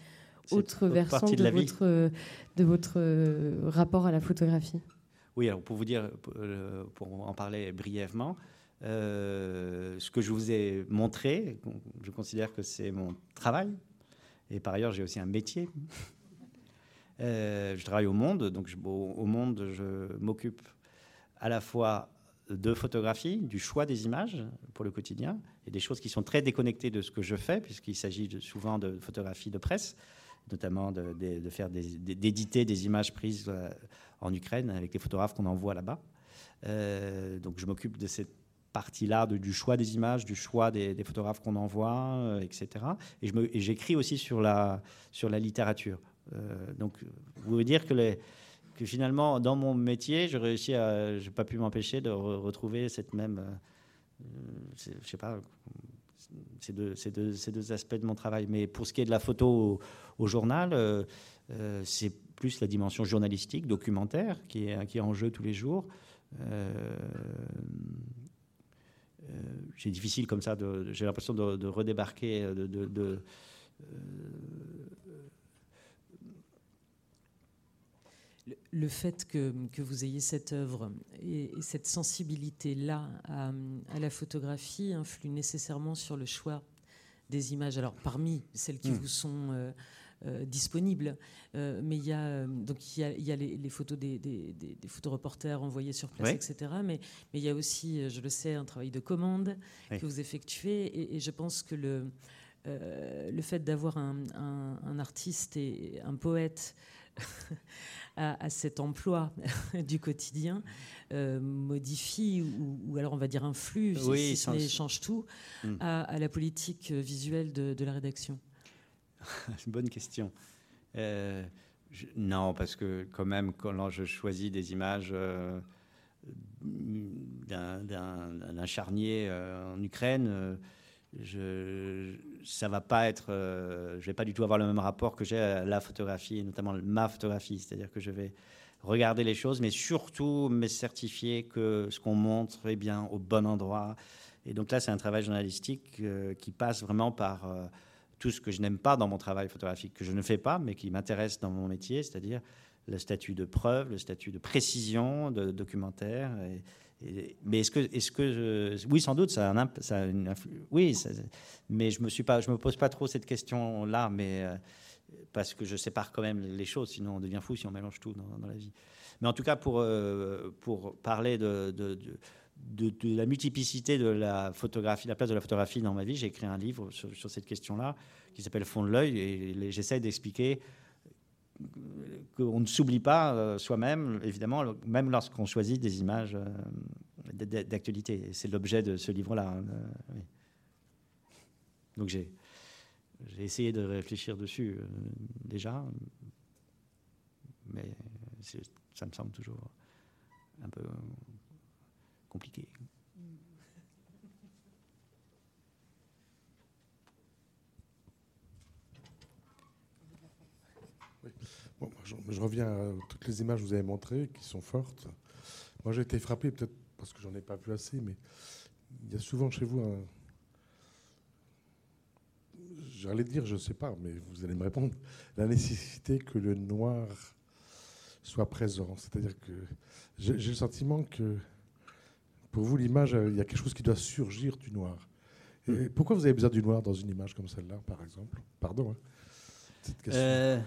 autre versant de, votre, de votre euh, rapport à la photographie? Oui, alors pour vous dire, pour en parler brièvement, ce que je vous ai montré, je considère que c'est mon travail. Et par ailleurs, j'ai aussi un métier. Je travaille au Monde, donc au Monde, je m'occupe à la fois de photographie, du choix des images pour le quotidien, et des choses qui sont très déconnectées de ce que je fais, puisqu'il s'agit souvent de photographie de presse, notamment de, faire d'éditer des, images prises euh, en Ukraine avec les photographes qu'on envoie là-bas. Euh, donc je m'occupe de cette partie-là, du choix des images, du choix des, photographes qu'on envoie, euh, etc. Et j'écris aussi sur la, sur la littérature. Donc vous voulez dire que finalement, dans mon métier, je réussis à, j'ai pas pu m'empêcher de retrouver euh, ces deux, aspects de mon travail. Mais pour ce qui est de la photo au, journal, euh, euh, c'est plus la dimension journalistique, documentaire, qui est, en jeu tous les jours. c'est difficile comme ça, j'ai l'impression de, redébarquer, de le fait que, que, vous ayez cette œuvre et, cette sensibilité-là à, la photographie influe nécessairement sur le choix des images. Alors, parmi celles qui hmm. vous sont euh, euh, disponibles, euh, mais il y a, donc il y a, les, photos des, des, des, photoreporters envoyés sur place, etc. Mais, mais, il y a aussi, je le sais, un travail de commande que vous effectuez. Et, et, je pense que le, le fait d'avoir un, un, un, artiste et un poète <laughs> à, cet emploi <laughs> du quotidien euh, modifie ou, alors on va dire influe, si ce n'est change tout, hmm. à, la politique visuelle de, la rédaction C'est <laughs> une bonne question. Euh, non, parce que quand même, quand je choisis des images euh, d'un charnier en Ukraine, je, ça va pas être, euh, je vais pas du tout avoir le même rapport que j'ai à la photographie, notamment ma photographie. C'est-à-dire que je vais regarder les choses, mais surtout me certifier que ce qu'on montre est bien au bon endroit. Et donc là, c'est un travail journalistique euh, qui passe vraiment par euh, tout ce que je n'aime pas dans mon travail photographique, que je ne fais pas, mais qui m'intéresse dans mon métier, c'est-à-dire le statut de preuve, le statut de précision, de documentaire. Et, mais est-ce que, est-ce que oui, sans doute, ça a, une oui, mais je me suis pas, je me pose pas trop cette question-là, mais euh, parce que je sépare quand même les choses, sinon on devient fou si on mélange tout dans, la vie. Mais en tout cas, pour euh, pour parler de, de, de, la multiplicité de la photographie, la place de la photographie dans ma vie, j'ai écrit un livre sur cette question-là qui s'appelle Fond de l'œil, et j'essaie d'expliquer qu'on ne s'oublie pas euh, soi-même, évidemment, même lorsqu'on choisit des images euh, d'actualité. C'est l'objet de ce livre-là. Hein, euh, Donc j'ai essayé de réfléchir dessus déjà, mais ça me semble toujours un peu compliqué. Je, reviens à toutes les images que vous avez montrées, qui sont fortes. Moi, j'ai été frappé, peut-être parce que j'en ai pas vu assez, mais il y a souvent chez vous un. J'allais dire, je ne sais pas, mais vous allez me répondre, la nécessité que le noir soit présent. C'est-à-dire que j'ai le sentiment que pour vous, l'image, il y a quelque chose qui doit surgir du noir. Et pourquoi vous avez besoin du noir dans une image comme celle-là, par exemple? Pardon. Hein, cette question. Euh,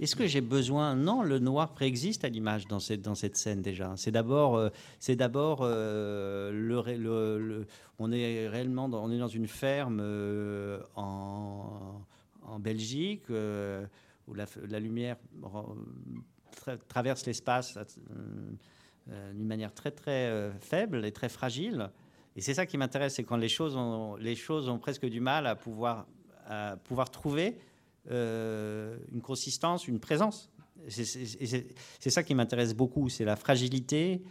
est-ce que j'ai besoin? Non, le noir préexiste à l'image dans cette, dans cette scène déjà. C'est d'abord, euh, c'est d'abord euh, le, on est réellement dans, on est dans une ferme euh, en, en, Belgique où la, la lumière traverse l'espace d'une manière très très faible et très fragile. Et c'est ça qui m'intéresse, c'est quand les choses ont, les choses ont presque du mal à pouvoir, à pouvoir trouver euh, une consistance, une présence. C'est ça qui m'intéresse beaucoup, c'est la fragilité,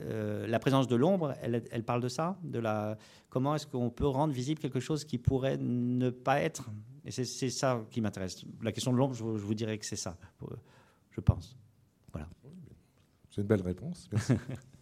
euh, la présence de l'ombre. Elle, elle, parle de ça, de la comment est-ce qu'on peut rendre visible quelque chose qui pourrait ne pas être? Et c'est ça qui m'intéresse. La question de l'ombre, je, vous dirais que c'est ça, je pense. Voilà. C'est une belle réponse. Merci. <laughs>